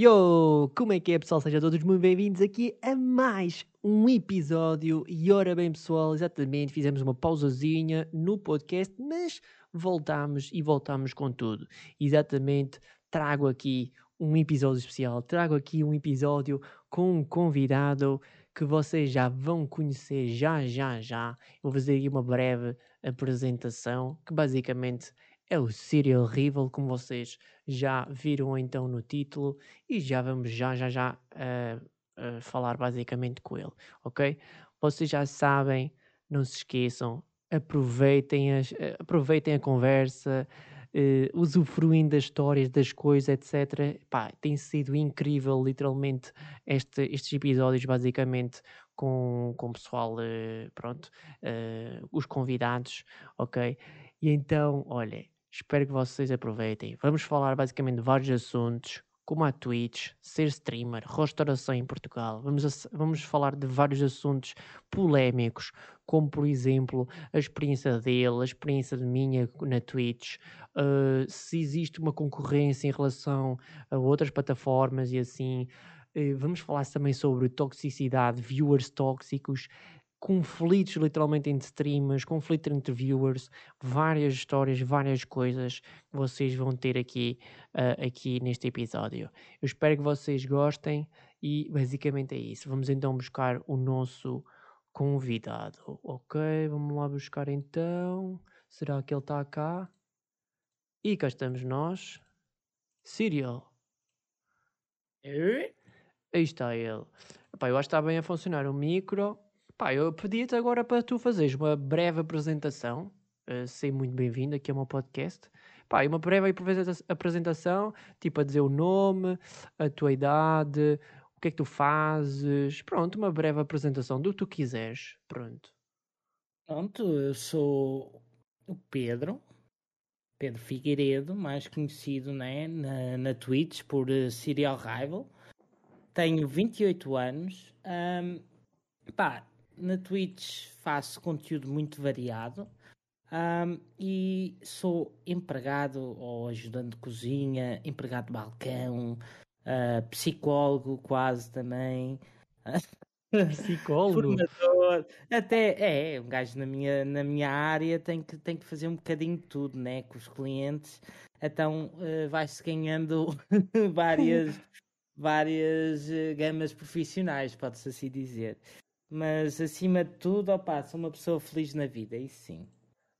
Yo, como é que é pessoal? Sejam todos muito bem-vindos aqui a mais um episódio. E ora bem pessoal, exatamente, fizemos uma pausazinha no podcast, mas voltamos e voltamos com tudo. Exatamente, trago aqui um episódio especial, trago aqui um episódio com um convidado que vocês já vão conhecer já, já, já. Vou fazer aqui uma breve apresentação, que basicamente é o Serial Rival, como vocês já viram então no título, e já vamos já, já, já uh, uh, falar basicamente com ele, ok? Vocês já sabem, não se esqueçam, aproveitem, as, uh, aproveitem a conversa, uh, usufruindo das histórias, das coisas, etc. Pá, tem sido incrível, literalmente, este, estes episódios, basicamente, com, com o pessoal, pronto, os convidados, ok? E então, olha, Espero que vocês aproveitem. Vamos falar basicamente de vários assuntos, como a Twitch, ser streamer, restauração em Portugal. Vamos, vamos falar de vários assuntos polémicos, como por exemplo a experiência dele, a experiência de minha na Twitch, uh, se existe uma concorrência em relação a outras plataformas e assim. Uh, vamos falar também sobre toxicidade, viewers tóxicos, conflitos literalmente entre streamers, conflitos entre viewers, várias histórias, várias coisas que vocês vão ter aqui, uh, aqui neste episódio. Eu espero que vocês gostem e basicamente é isso. Vamos então buscar o nosso convidado. Ok, vamos lá buscar então. Será que ele está cá? E cá estamos nós. Serial. Aí está ele. Epá, eu acho que está bem a funcionar o micro. Pá, eu pedi-te agora para tu fazeres uma breve apresentação. Uh, sei muito bem-vindo aqui ao meu podcast. Pá, uma breve apresentação, tipo a dizer o nome, a tua idade, o que é que tu fazes. Pronto, uma breve apresentação do que tu quiseres. Pronto. Pronto, eu sou o Pedro, Pedro Figueiredo, mais conhecido né, na, na Twitch por uh, Serial Rival. Tenho 28 anos. Um, pá, na Twitch faço conteúdo muito variado um, e sou empregado ou ajudante de cozinha, empregado de balcão, uh, psicólogo quase também. Psicólogo? Formador, até é, um gajo na minha, na minha área tem que, tem que fazer um bocadinho de tudo, né? Com os clientes, então uh, vai-se ganhando várias, várias uh, gamas profissionais, pode-se assim dizer. Mas acima de tudo, opa, sou uma pessoa feliz na vida, aí sim.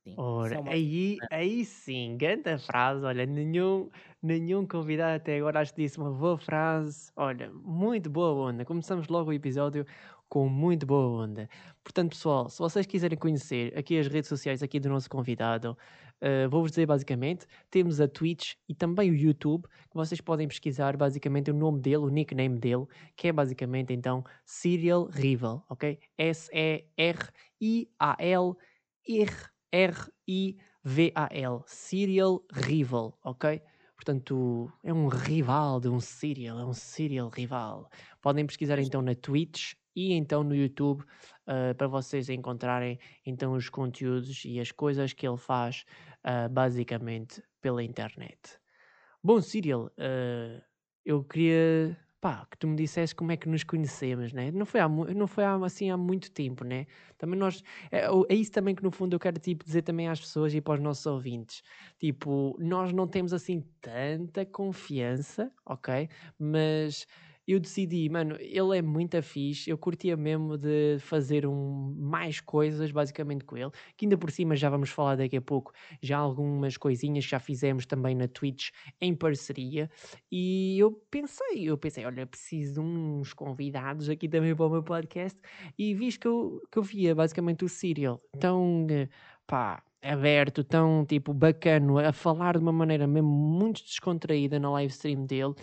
sim. Ora, aí, aí sim, grande frase. Olha, nenhum, nenhum convidado até agora acho que disse uma boa frase. Olha, muito boa onda. Começamos logo o episódio com muito boa onda. Portanto, pessoal, se vocês quiserem conhecer aqui as redes sociais aqui do nosso convidado, Uh, Vou-vos dizer basicamente, temos a Twitch e também o YouTube, que vocês podem pesquisar basicamente o nome dele, o nickname dele, que é basicamente então Serial Rival, ok? S-E-R-I-A-L-R-R-I-V-A-L, Serial Rival, ok? Portanto, é um rival de um serial, é um serial rival. Podem pesquisar então na Twitch e então no YouTube uh, para vocês encontrarem então os conteúdos e as coisas que ele faz uh, basicamente pela internet. Bom, Cyril, uh, eu queria pá, que tu me dissesse como é que nos conhecemos, né? Não foi, há, não foi há, assim há muito tempo, né? Também nós, é, é, isso também que no fundo eu quero tipo, dizer também às pessoas e para os nossos ouvintes. Tipo, nós não temos assim tanta confiança, ok? Mas eu decidi, mano, ele é muito fixe, eu curtia mesmo de fazer um, mais coisas basicamente com ele, que ainda por cima já vamos falar daqui a pouco, já algumas coisinhas já fizemos também na Twitch em parceria, e eu pensei, eu pensei, olha, preciso de uns convidados aqui também para o meu podcast, e visto que eu, que eu via basicamente o Serial, então, pá, aberto, tão tipo bacano, a falar de uma maneira mesmo muito descontraída na live stream dele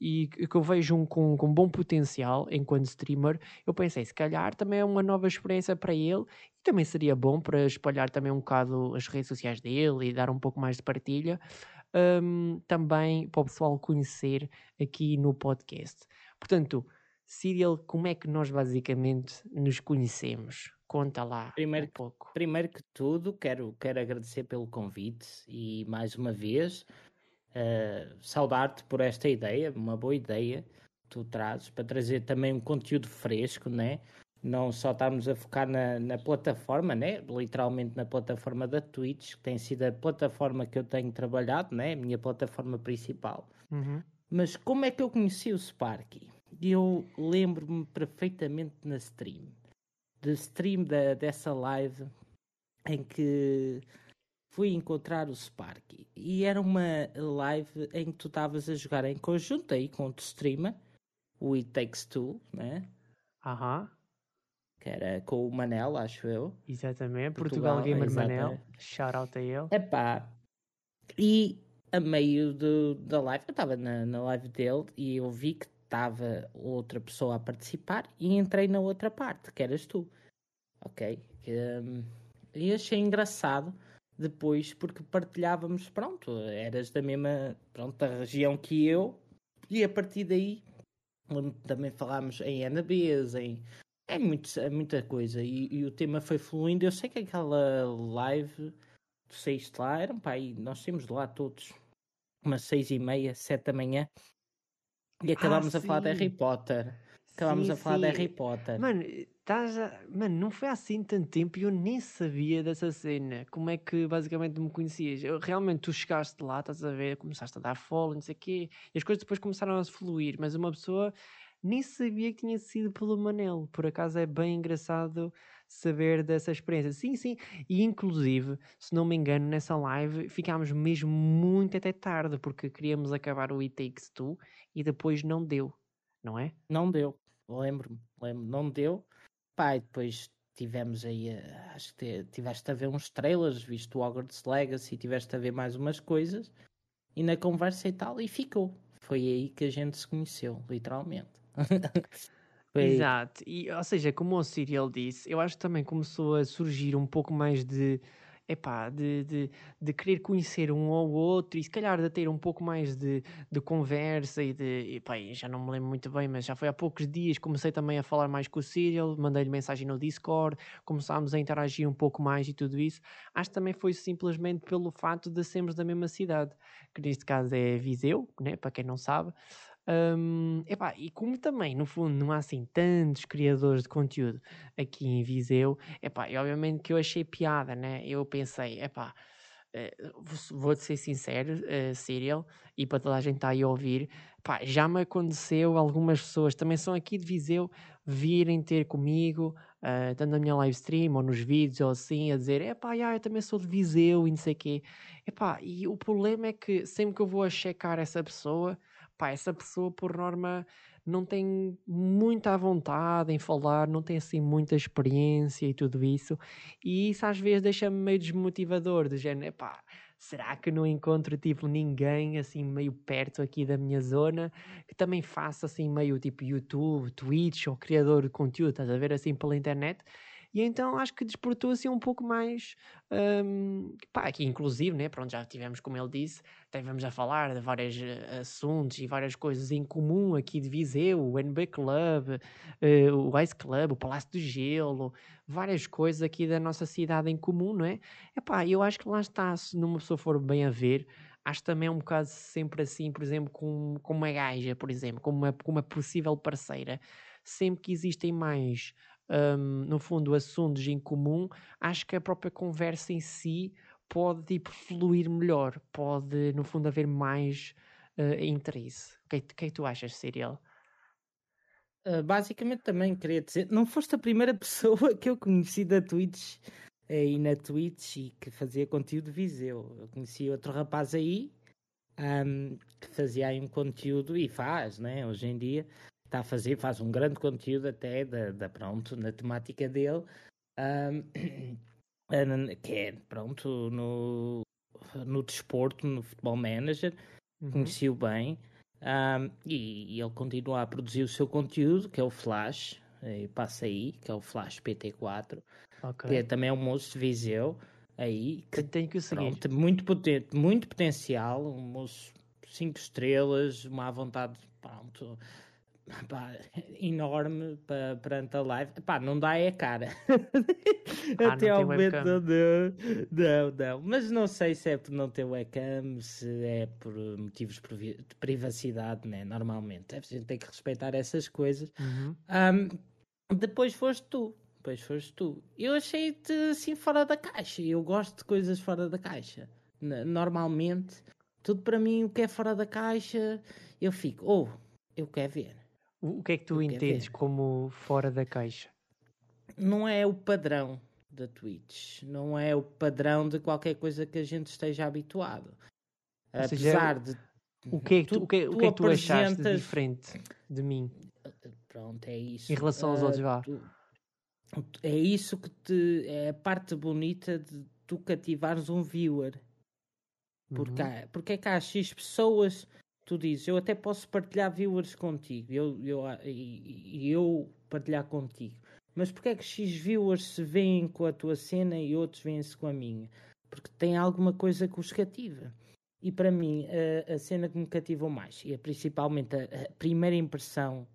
e que eu vejo um com, com bom potencial enquanto streamer, eu pensei, se calhar também é uma nova experiência para ele e também seria bom para espalhar também um bocado as redes sociais dele e dar um pouco mais de partilha. Um, também para o pessoal conhecer aqui no podcast. Portanto, Cyril, como é que nós basicamente nos conhecemos? Conta lá primeiro, um pouco. Primeiro que tudo, quero, quero agradecer pelo convite e mais uma vez uh, saudar-te por esta ideia, uma boa ideia que tu trazes para trazer também um conteúdo fresco, né? Não só estarmos a focar na, na plataforma, né? Literalmente na plataforma da Twitch, que tem sido a plataforma que eu tenho trabalhado, né? A minha plataforma principal. Uhum. Mas como é que eu conheci o Sparky? Eu lembro-me perfeitamente na stream. De stream da, dessa live em que fui encontrar o Sparky. E era uma live em que tu estavas a jogar em conjunto aí com outro streamer, o It Takes Two, né? Aham. Que era com o Manel, acho eu. Exatamente. Portugal, Portugal Gamer exatamente. Manel. Shout out a ele. Epá. E a meio do, da live, eu estava na, na live dele e eu vi que estava outra pessoa a participar e entrei na outra parte, que eras tu. Ok? Um, e achei engraçado depois porque partilhávamos, pronto, eras da mesma, pronto, da região que eu e a partir daí também falámos em NBs, em é, muito, é muita coisa e, e, o tema foi fluindo. Eu sei que aquela live do sexto lá era um pai, nós temos lá todos umas seis e meia, sete da manhã e acabámos ah, a falar de Harry Potter. Acabámos sim, a falar sim. de Harry Potter. Mano, estás a... Mano, não foi assim tanto tempo e eu nem sabia dessa cena. Como é que basicamente me conhecias? Eu, realmente tu chegaste lá, estás a ver, começaste a dar follow, não sei o quê, e as coisas depois começaram a fluir, mas uma pessoa nem sabia que tinha sido pelo Manel. Por acaso é bem engraçado saber dessa experiência. Sim, sim. E inclusive, se não me engano, nessa live ficámos mesmo muito até tarde, porque queríamos acabar o It Takes Two e depois não deu, não é? Não deu. Lembro-me, lembro, não deu. E depois tivemos aí, eh, acho que tiveste a ver uns trailers, visto o Hogwarts Legacy, tiveste a ver mais umas coisas, e na conversa e tal, e ficou. Foi aí que a gente se conheceu, literalmente. Exato, e, ou seja, como o Cyril disse, eu acho que também começou a surgir um pouco mais de epá, de, de, de querer conhecer um ao outro e se calhar de ter um pouco mais de, de conversa e de, epá, já não me lembro muito bem, mas já foi há poucos dias, comecei também a falar mais com o Cyril, mandei-lhe mensagem no Discord, começámos a interagir um pouco mais e tudo isso. Acho que também foi simplesmente pelo fato de sermos da mesma cidade, que neste caso é Viseu, né, para quem não sabe. Um, epá, e como também, no fundo, não há assim tantos criadores de conteúdo aqui em Viseu, epá, e obviamente que eu achei piada, né? Eu pensei, epá, uh, vou-te ser sincero, uh, Cyril, e para toda a gente estar aí a ouvir, epá, já me aconteceu algumas pessoas, também são aqui de Viseu, virem ter comigo, uh, tanto na minha live stream ou nos vídeos ou assim, a dizer, epá, já, eu também sou de Viseu e não sei o quê. Epá, e o problema é que sempre que eu vou a checar essa pessoa, pá, essa pessoa por norma não tem muita vontade em falar, não tem assim muita experiência e tudo isso, e isso às vezes deixa-me meio desmotivador, de género, pá, será que não encontro tipo ninguém assim meio perto aqui da minha zona que também faça assim meio tipo YouTube, Twitch ou criador de conteúdo, estás a ver assim pela internet? E então acho que desportou assim um pouco mais, um, pá, aqui inclusive, né, pronto, já tivemos, como ele disse, estivemos a falar de vários uh, assuntos e várias coisas em comum aqui de Viseu, o NB Club, uh, o Ice Club, o Palácio do Gelo, várias coisas aqui da nossa cidade em comum, não é? Epá, eu acho que lá está, se numa pessoa for bem a ver, acho também um bocado sempre assim, por exemplo, com, com uma gaja, por exemplo, com uma, com uma possível parceira, sempre que existem mais um, no fundo, assuntos em comum, acho que a própria conversa em si pode tipo, fluir melhor, pode, no fundo, haver mais uh, interesse. O que, é que, é que tu achas, Cyril? Uh, basicamente também queria dizer, não foste a primeira pessoa que eu conheci da Twitch aí na Twitch e que fazia conteúdo Viseu. Eu conheci outro rapaz aí um, que fazia aí um conteúdo e faz, né, hoje em dia, está a fazer, faz um grande conteúdo até da, da pronto, na temática dele, um, que é pronto no, no desporto, no futebol manager, uhum. conheci-o bem. Um, e, e, ele continua a produzir o seu conteúdo, que é o Flash, e passa aí, que é o Flash PT4, okay. que é também um moço de Viseu, aí, que tem que seguir. Pronto, muito, potente, muito potencial, um moço 5 estrelas, uma vontade, pronto, pá, enorme para perante a live. Pá, não dá é cara. Ah, Até ao momento não, não, não. Mas não sei se é por não ter webcam, se é por motivos de privacidade, né? Normalmente. A gente tem que respeitar essas coisas. Uhum. Ahm, depois foste tu. Depois foste tu. Eu achei-te assim fora da caixa. Eu gosto de coisas fora da caixa. Normalmente, tudo para mim o que é fora da caixa, eu fico, oh, eu quero ver. O o que é que tu Eu quero entendes como fora da caixa? Não é o padrão da Twitch. Não é o padrão de qualquer coisa que a gente esteja habituado. Ou seja, é Apesar de. O que é que tu, Tu- o que é, o que é que tu achaste de diferente de mim? Pronto, é isso. Em relação aos Ah, outros, vá. tu- É isso que te. É a parte bonita de tu cativares um viewer. Porque, Uhum. há, porque é que há X pessoas, tu dizes, eu até posso partilhar viewers contigo, eu, eu, e, e eu partilhar contigo. Mas porque é que X viewers se veem com a tua cena e outros veem-se com a minha? Porque tem alguma coisa que os cativa. E para mim, a, a cena que me cativou mais, e é principalmente a, a primeira impressão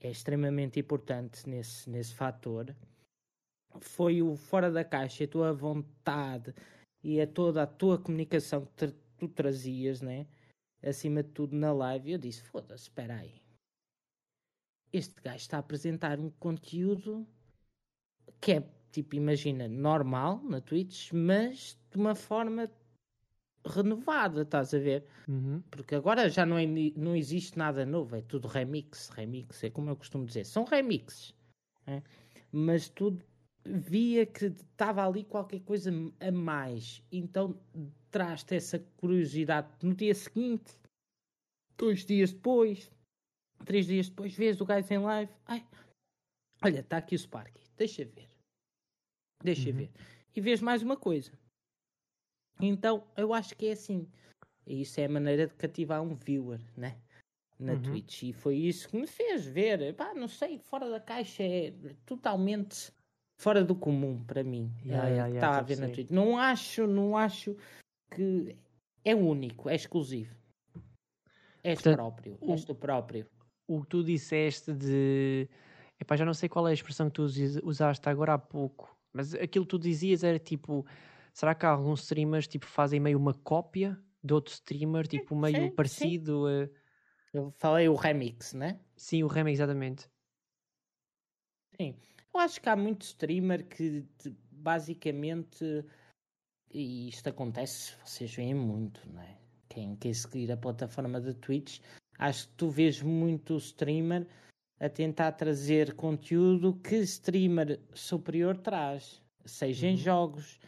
é extremamente importante nesse, nesse fator, foi o fora da caixa, a tua vontade e a toda a tua comunicação que tu trazias, né? Acima de tudo na live, eu disse: foda-se, espera aí. Este gajo está a apresentar um conteúdo que é, tipo, imagina, normal na Twitch, mas de uma forma renovada, estás a ver? Uhum. Porque agora já não, é, não existe nada novo, é tudo remix, remix, é como eu costumo dizer, são remixes. né? Mas tudo via que estava ali qualquer coisa a mais. Então traz-te essa curiosidade no dia seguinte, dois dias depois, três dias depois, vês o gajo em live. Ai, olha, está aqui o Sparky, deixa ver. Deixa Uhum. ver. E vês mais uma coisa. Então eu acho que é assim. E isso é a maneira de cativar um viewer, né? Na Uhum. Twitch. E foi isso que me fez ver. Pá, não sei, fora da caixa é totalmente fora do comum para mim. Ya, eh, ya, estava já a ver na. Twitch. Não acho, não acho que é único, é exclusivo. És Portanto, próprio, o- és tu próprio. O que tu disseste de. Epá, já não sei qual é a expressão que tu usaste agora há pouco, mas aquilo que tu dizias era tipo: será que há alguns streamers tipo, fazem meio uma cópia de outro streamer, tipo meio sim, sim. parecido a. Eu falei o remix, né? Sim, o remix, exatamente. Sim. Eu acho que há muito streamer que basicamente e isto acontece, vocês veem muito, não é? Quem quer seguir a plataforma da Twitch, acho que tu vês muito streamer a tentar trazer conteúdo que streamer superior traz, seja em Uhum. jogos,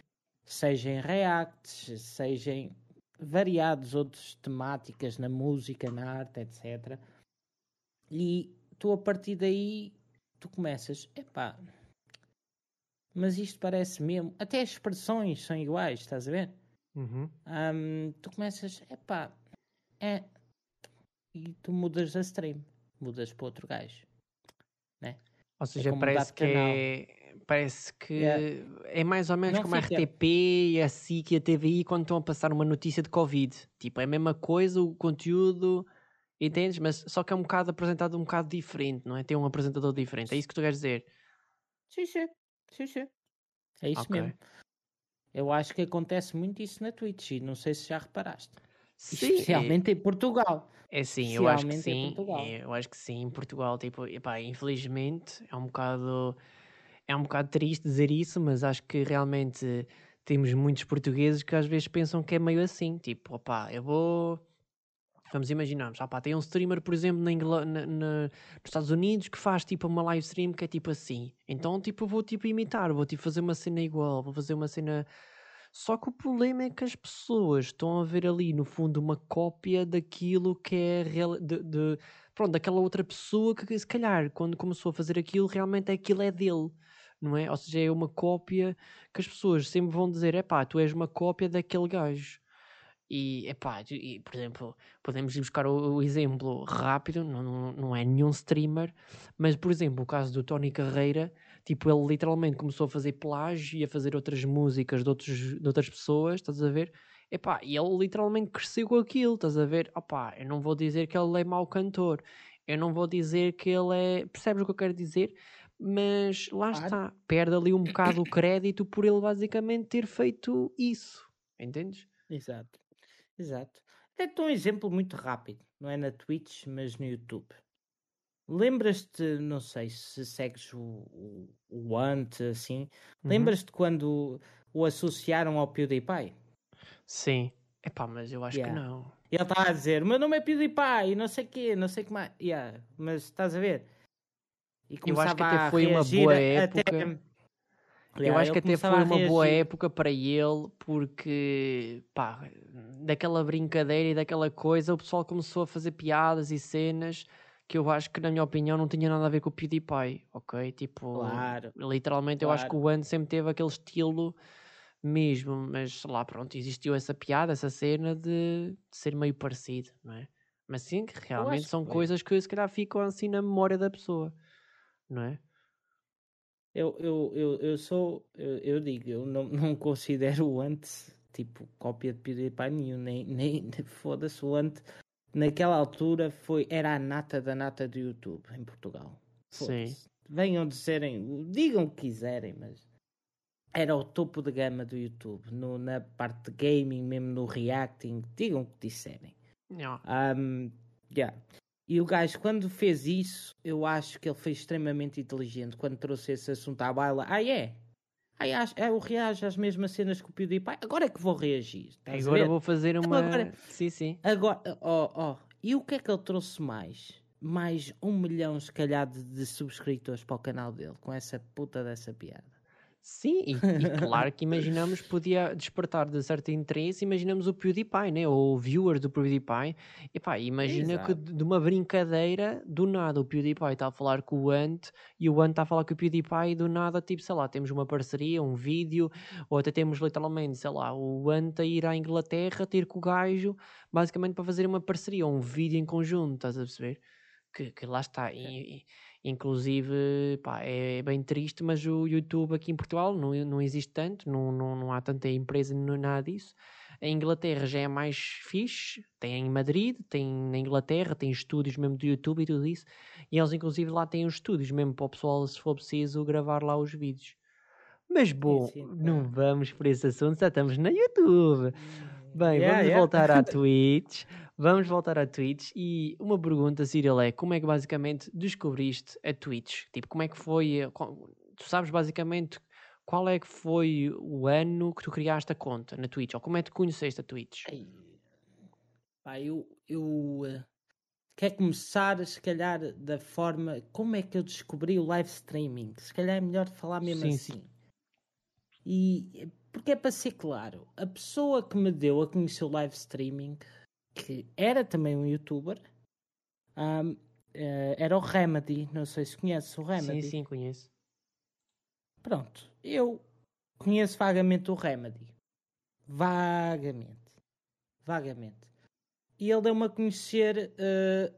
seja em reacts, seja em variados outros temáticas na música, na arte, etc. E tu a partir daí tu começas, epá, mas isto parece mesmo, até as expressões são iguais, estás a ver? Uhum. Ahm, tu começas, epá, é, e tu mudas a stream, mudas para outro gajo. Ou seja, mudar parece que é. Parece que Yeah. é mais ou menos Não como a fica- RTP, a SIC e a TVI quando estão a passar uma notícia de Covid. Tipo, é a mesma coisa, o conteúdo, entendes? Mas só que é um bocado apresentado um bocado diferente, não é? Tem um apresentador diferente. É isso que tu queres dizer? Sim, sim, sim, sim. É isso Ok. mesmo. Eu acho que acontece muito isso na Twitch e não sei se já reparaste. Sim, Especialmente em Portugal. é, é sim, eu acho que sim. É, Eu acho que sim, em Portugal, tipo, epá, infelizmente é um bocado é um bocado triste dizer isso, mas acho que realmente temos muitos portugueses que às vezes pensam que é meio assim, tipo, opá, eu vou vamos imaginar, opá, tem um streamer, por exemplo, na Ingla- na- na- nos Estados Unidos que faz tipo uma live stream que é tipo assim. Então, tipo, vou tipo imitar, vou tipo fazer uma cena igual, vou fazer uma cena só que o problema é que as pessoas estão a ver ali, no fundo, uma cópia daquilo que é real, de, de- pronto, daquela outra pessoa que se calhar, quando começou a fazer aquilo, realmente aquilo é dele, não é? Ou seja, é uma cópia que as pessoas sempre vão dizer, epá, tu és uma cópia daquele gajo. E, epá, e, por exemplo, podemos ir buscar o, o exemplo rápido, não, não, não é nenhum streamer, mas, por exemplo, o caso do Tony Carreira, tipo, ele literalmente começou a fazer plágio e a fazer outras músicas de, outros, de outras pessoas, estás a ver? Epá, e ele literalmente cresceu com aquilo, estás a ver? Opá, eu não vou dizer que ele é mau cantor, Eu não vou dizer que ele é. Percebes o que eu quero dizer? Mas lá está, perde ali um bocado o crédito por ele basicamente ter feito isso. Entendes? Exato. Exato. É um exemplo muito rápido, não é na Twitch, mas no YouTube. Lembras-te, não sei se segues o, o, o Ant, assim, Uhum. lembras-te quando o associaram ao PewDiePie? Sim. Epá, mas eu acho Yeah. que não. Ele estava a dizer, o meu nome é PewDiePie, e não sei o quê, não sei o que mais. Yeah, mas estás a ver? E Eu acho que começava até foi uma boa época. Até... Eu Yeah, acho que até foi uma boa época para ele, porque, pá, daquela brincadeira e daquela coisa, o pessoal começou a fazer piadas e cenas que eu acho que, na minha opinião, não tinha nada a ver com o PewDiePie, ok? Tipo, Claro. literalmente, eu acho que Claro. o One sempre teve aquele estilo mesmo, mas lá, pronto, existiu essa piada, essa cena de, de ser meio parecido, não é? Mas sim, que realmente que são foi. coisas que se calhar ficam assim na memória da pessoa, não é? Eu, eu, eu, eu sou, eu, eu digo, eu não, não considero o antes tipo cópia de PewDiePie nenhum, nem, nem foda-se o antes. Naquela altura foi, era a nata da nata do YouTube em Portugal. Sim. Venham dizerem, digam o que quiserem, mas era o topo de gama do YouTube, no, na parte de gaming, mesmo no reacting, digam o que disserem. Yeah. Um, yeah. E o gajo, quando fez isso, eu acho que ele foi extremamente inteligente quando trouxe esse assunto à baila. Ah, é? Ai, acho, eu reajo às mesmas cenas que o PewDiePie. Agora é que vou reagir. Agora vou fazer uma. agora- Sim, sim. Agora, ó, ó. E o que é que ele trouxe mais? Mais um milhão, se calhar, de, de subscritores para o canal dele, com essa puta dessa piada. Sim, e, e claro que imaginamos podia despertar de certo interesse, imaginamos o PewDiePie, né? ou o viewer do PewDiePie. E pá, imagina que Exato. de de uma brincadeira, do nada o PewDiePie está a falar com o Ant e o Ant está a falar com o PewDiePie e do nada, tipo, sei lá, temos uma parceria, um vídeo, ou até temos literalmente, sei lá, o Ant a ir à Inglaterra ter com o gajo, basicamente para fazer uma parceria, um vídeo em conjunto, estás a perceber? Que, que lá está. E, e- inclusive, pá, é bem triste, mas o YouTube aqui em Portugal não, não existe tanto, não, não, não há tanta empresa, não nada disso. A Inglaterra já é mais fixe, tem em Madrid, tem na Inglaterra, tem estúdios mesmo do YouTube e tudo isso. E eles, inclusive, lá têm os estúdios mesmo para o pessoal, se for preciso, gravar lá os vídeos. Mas bom, sim, não claro. vamos por esse assunto, já estamos na YouTube. Bem, Yeah, vamos yeah. voltar à Twitch. Vamos voltar à Twitch. E uma pergunta, Cyril, é como é que basicamente descobriste a Twitch? Tipo, como é que foi? eh, Tu sabes basicamente qual é que foi o ano que tu criaste a conta na Twitch? Ou como é que conheceste a Twitch? Ai, pá, eu, eu eh, quero começar, se calhar, da forma como é que eu descobri o live streaming. Se calhar é melhor falar mesmo Sim, sim. assim. E eh, porque é para ser claro, a pessoa que me deu a conhecer o live streaming, que era também um youtuber, ahm, eh, era o Remedy. Não sei se conhece o Remedy. Sim, sim, conheço. Pronto, eu conheço vagamente o Remedy. Vagamente. Vagamente. E ele deu-me a conhecer eh,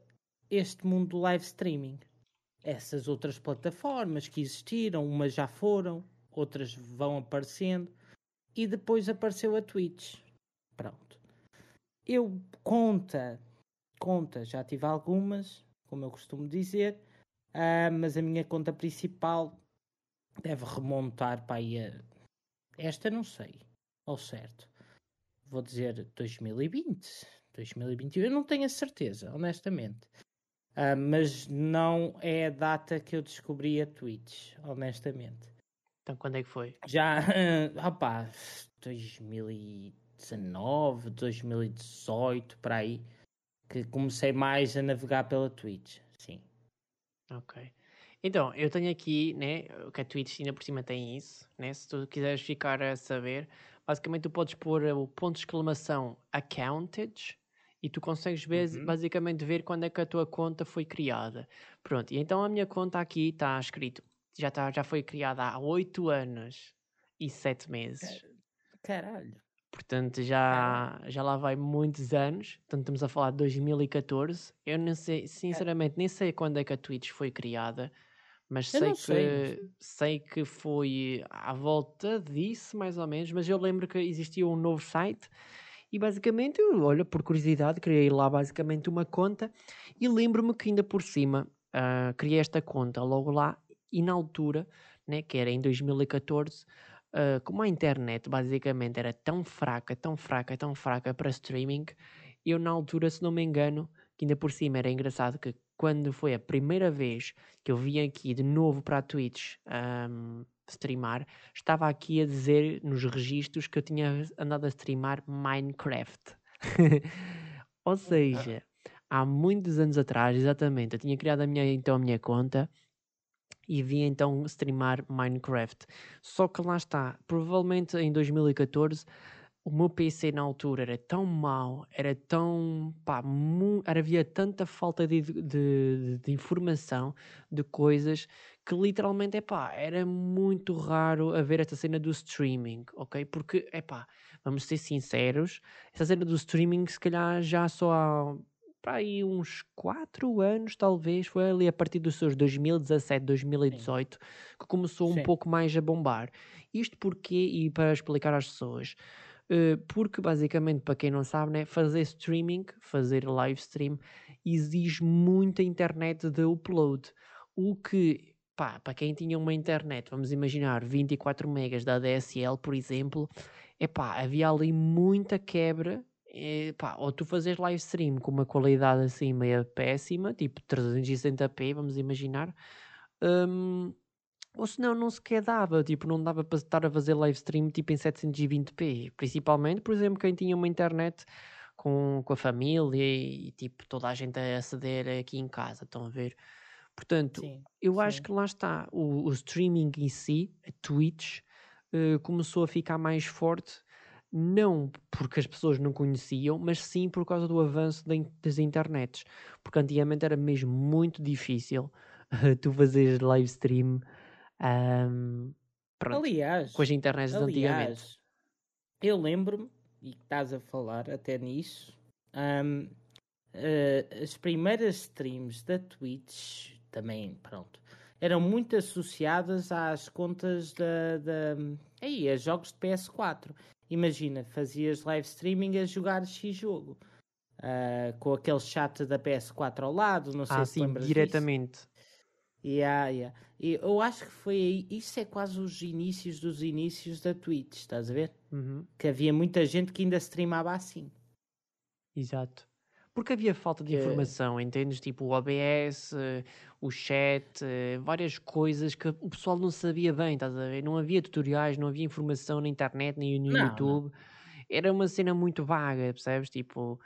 este mundo do live streaming. Essas outras plataformas que existiram, umas já foram, outras vão aparecendo. E depois apareceu a Twitch. Pronto. Eu conta, conta, já tive algumas, como eu costumo dizer, ah, mas a minha conta principal deve remontar para aí a... Esta não sei, ao certo. Vou dizer 2020, 2021, eu não tenho a certeza, honestamente. Ah, mas não é a data que eu descobri a Twitch, honestamente. Então quando é que foi? Já, ah pá, 2019, 2018, para aí, que comecei mais a navegar pela Twitch, sim. Ok. Então, eu tenho aqui, né, que a Twitch ainda por cima tem isso, né, se tu quiseres ficar a saber, basicamente tu podes pôr o ponto de exclamação accounted e tu consegues ver, Uhum. basicamente ver quando é que a tua conta foi criada. Pronto, e então a minha conta aqui está escrito, já, tá, já foi criada há 8 anos e 7 meses. Caralho. Portanto, já, já lá vai muitos anos. Portanto, estamos a falar de 2014. Eu não sei, sinceramente, nem sei quando é que a Twitch foi criada, mas sei não que, sei. sei que foi à volta disso, mais ou menos. Mas eu lembro que existia um novo site E basicamente, olha, por curiosidade, criei lá basicamente uma conta e lembro-me que ainda por cima uh, criei esta conta logo lá e na altura, né, que era em 2014, uh, como a internet basicamente era tão fraca, tão fraca, tão fraca para streaming, eu na altura, se não me engano, que ainda por cima era engraçado que quando foi a primeira vez que eu vim aqui de novo para a Twitch um, streamar, estava aqui a dizer nos registros que eu tinha andado a streamar Minecraft. Ou seja, há muitos anos atrás, exatamente, eu tinha criado a minha, então a minha conta e vim então streamar Minecraft. Só que lá está, provavelmente em 2014 o meu PC na altura era tão mau, era tão. pá, havia tanta falta de, de, de, informação, de coisas, que literalmente, é pá, era muito raro haver esta cena do streaming, ok? Porque, é pá, vamos ser sinceros, essa cena do streaming, se calhar já só há. Para aí uns 4 anos, talvez, foi ali a partir dos seus 2017, 2018, Sim. que começou Sim. um pouco mais a bombar. Isto porque, e para explicar às pessoas. Eh, porque basicamente, para quem não sabe, né, fazer streaming, fazer live stream, exige muita internet de upload. O que, pá, para quem tinha uma internet, vamos imaginar 24 megas da DSL, por exemplo, é pá, havia ali muita quebra. É, pá, ou tu fazes live stream com uma qualidade assim meio péssima, tipo 360p, vamos imaginar, um, ou senão não sequer dava, tipo, não dava para estar a fazer live stream tipo em 720p. Principalmente, por exemplo, quem tinha uma internet com, com a família e, tipo toda a gente a aceder aqui em casa, estão a ver? Portanto, sim, eu sim. acho que lá está, o, o, streaming em si, a Twitch, uh, começou a ficar mais forte, não porque as pessoas não conheciam, mas sim por causa do avanço das internets. Porque antigamente era mesmo muito difícil uh, tu fazeres live stream um, pronto, aliás, com as internets aliás, de antigamente. Eu lembro-me, e estás a falar até nisso, um, uh, eh, as primeiras streams da Twitch também, pronto, eram muito associadas às contas da. da aí, a jogos de PS4. Imagina, fazias live streaming a jogar X jogo. Uh, com aquele chat da PS4 ao lado, não sei ah, se sim, lembras diretamente. Disso. Yeah, yeah. E eu acho que foi aí, isso é quase os inícios dos inícios da Twitch, estás a ver? Uhum. Que havia muita gente que ainda streamava assim. Exato. Porque havia falta de que... informação, entendes? Tipo o OBS, o chat, várias coisas que o pessoal não sabia bem, estás a ver? Não havia tutoriais, não havia informação na internet nem no não, YouTube. Não. Era uma cena muito vaga, percebes? Tipo,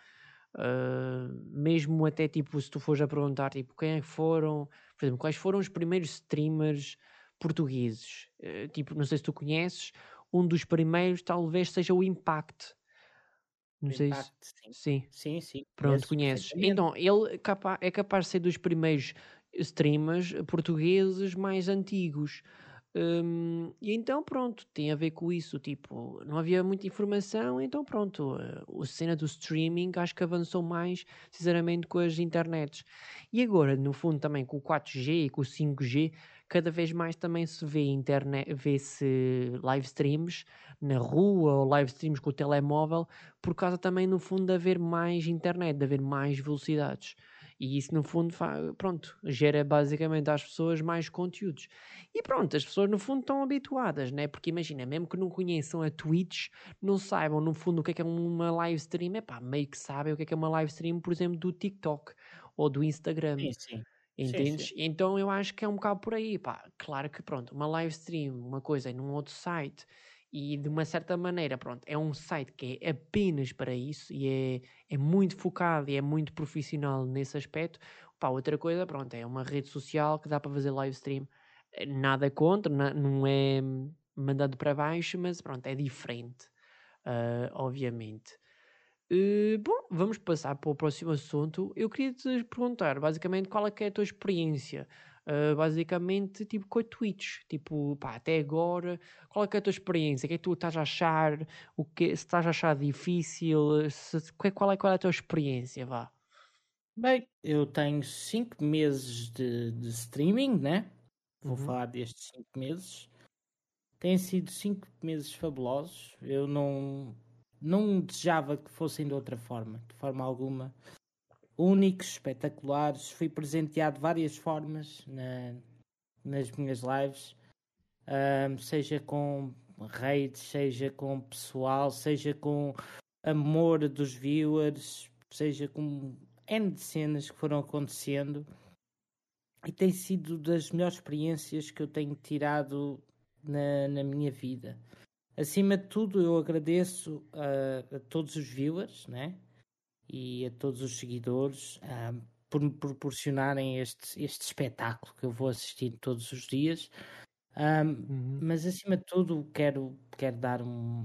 uh, mesmo até tipo, se tu fores a perguntar, tipo, quem é foram por exemplo, quais foram os primeiros streamers portugueses? Uh, tipo, não sei se tu conheces, um dos primeiros talvez seja o Impact. Não sei se... sim. sim. Sim. Pronto, conheces. Então, ele é capaz, é capaz de ser dos primeiros streamers portugueses mais antigos. Um, e então, pronto, tem a ver com isso. Tipo, não havia muita informação, então, pronto, a, a cena do streaming acho que avançou mais, sinceramente, com as internets. E agora, no fundo, também com o 4G e com o 5G, cada vez mais também se vê internet, vê-se live streams na rua ou live streams com o telemóvel, por causa também, no fundo, de haver mais internet, de haver mais velocidades. E isso, no fundo, pronto, gera basicamente às pessoas mais conteúdos. E pronto, as pessoas, no fundo, estão habituadas, né? Porque imagina, mesmo que não conheçam a Twitch, não saibam, no fundo, o que é que é uma live stream, é pá, meio que sabem o que é que é uma live stream, por exemplo, do TikTok ou do Instagram. Sim, sim. Entendes? Sim, sim. Então eu acho que é um bocado por aí, pá. Claro que pronto, uma live stream, uma coisa num outro site e de uma certa maneira, pronto, é um site que é apenas para isso e é, é muito focado e é muito profissional nesse aspecto. Pá, outra coisa, pronto, é uma rede social que dá para fazer live stream. Eh, nada contra, não é mandado para baixo, mas pronto, é diferente, uh, obviamente. Uh, bom, vamos passar para o próximo assunto. Eu queria te perguntar, basicamente, qual é, é a tua experiência Uh, basicamente, tipo, com a Twitch. Tipo, pá, até agora, qual é, é a tua experiência? O que é que tu estás a achar? O que, se estás a achar difícil? Se, qual, é, qual é a tua experiência? Vá. Bem, eu tenho 5 meses de, de, streaming, né? Vou uhum. falar destes 5 meses. Têm sido 5 meses fabulosos. Eu não. Não desejava que fossem de outra forma, de forma alguma. Únicos, espetaculares. Fui presenteado de várias formas na, nas minhas lives, um, seja com raids, seja com pessoal, seja com amor dos viewers, seja com N de cenas que foram acontecendo. E tem sido das melhores experiências que eu tenho tirado na, na minha vida. Acima de tudo, eu agradeço a, a todos os viewers né? e a todos os seguidores um, por me proporcionarem este, este espetáculo que eu vou assistindo todos os dias. Um, uhum. Mas acima de tudo, quero, quero dar um,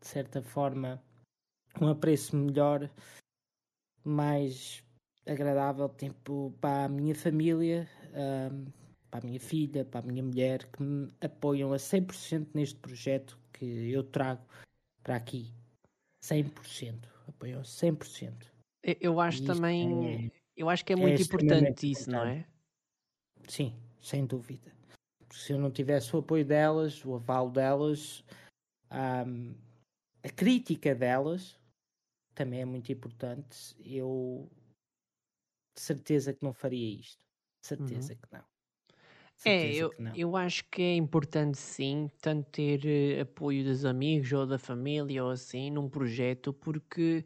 de certa forma, um apreço melhor, mais agradável tempo para a minha família, um, para a minha filha, para a minha mulher, que me apoiam a 100% neste projeto que eu trago para aqui. 100%. Apoiam 100%. Eu acho também. É, eu acho que é, é muito importante isso, não é? Sim, sem dúvida. Se eu não tivesse o apoio delas, o aval delas, um, a crítica delas também é muito importante. Eu de certeza que não faria isto. De certeza uhum. que não. É, eu, eu acho que é importante sim, tanto ter uh, apoio dos amigos ou da família ou assim num projeto, porque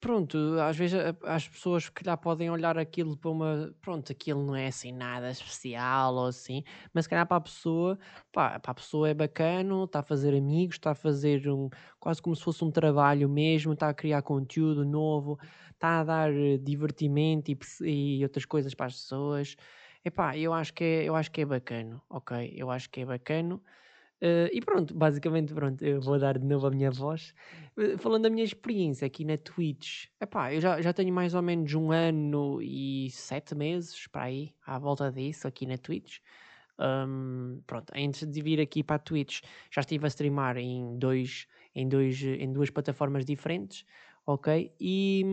pronto, às vezes as pessoas que calhar podem olhar aquilo para uma, pronto, aquilo não é assim nada especial ou assim, mas se calhar para a pessoa, pá, para a pessoa é bacana, está a fazer amigos, está a fazer um, quase como se fosse um trabalho mesmo, está a criar conteúdo novo, está a dar eh, divertimento e, e outras coisas para as pessoas. Epá, eu acho que é, eu acho que é bacana, ok? Eu acho que é bacana. Uh, e pronto, basicamente, pronto, eu vou dar de novo a minha voz. Uh, falando da minha experiência aqui na Twitch, epá, eu já, já tenho mais ou menos um ano e sete meses para aí, à volta disso, aqui na Twitch. Um, pronto, antes de vir aqui para a Twitch, já estive a streamar em, dois, em, dois, em duas plataformas diferentes, ok? E,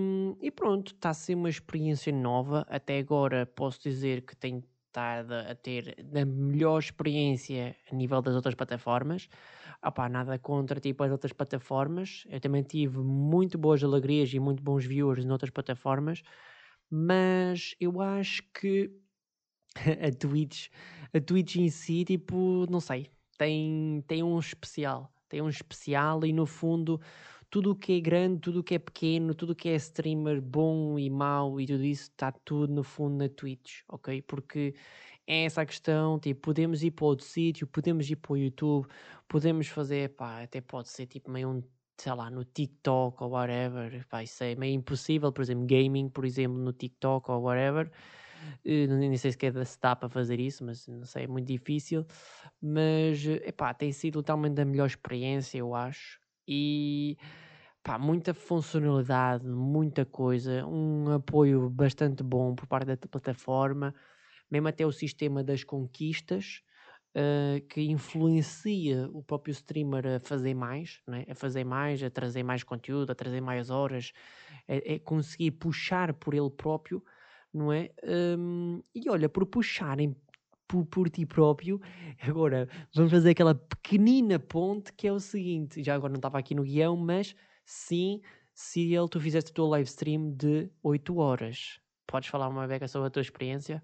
e pronto, está a ser uma experiência nova. Até agora posso dizer que tenho estado a ter a melhor experiência a nível das outras plataformas. Opá, nada contra tipo, as outras plataformas. Eu também tive muito boas alegrias e muito bons viewers noutras plataformas, mas eu acho que a Twitch, a Twitch em si, tipo, não sei, tem, tem um especial. Tem um especial e no fundo tudo o que é grande, tudo o que é pequeno, tudo o que é streamer bom e mau e tudo isso está tudo no fundo na Twitch, ok? Porque é essa a questão, tipo, podemos ir para outro sítio, podemos ir para o YouTube, podemos fazer, pá, até pode ser tipo meio um, sei lá, no TikTok ou whatever, pá, isso é meio impossível, por exemplo, gaming, por exemplo, no TikTok ou whatever, uh, nem sei se, se dá para fazer isso, mas não sei, é muito difícil, mas, epá, tem sido totalmente a melhor experiência, eu acho, e pá, muita funcionalidade, muita coisa, um apoio bastante bom por parte da plataforma, mesmo até o sistema das conquistas, uh, que influencia o próprio streamer a fazer mais, né? a fazer mais, a trazer mais conteúdo, a trazer mais horas, é, conseguir puxar por ele próprio, não é? Um, e olha, por puxarem por, por ti próprio. Agora, vamos fazer aquela pequenina ponte que é o seguinte: já agora não estava aqui no guião, mas sim, se ele tu fizeste a tua live stream de 8 horas. Podes falar uma beca sobre a tua experiência?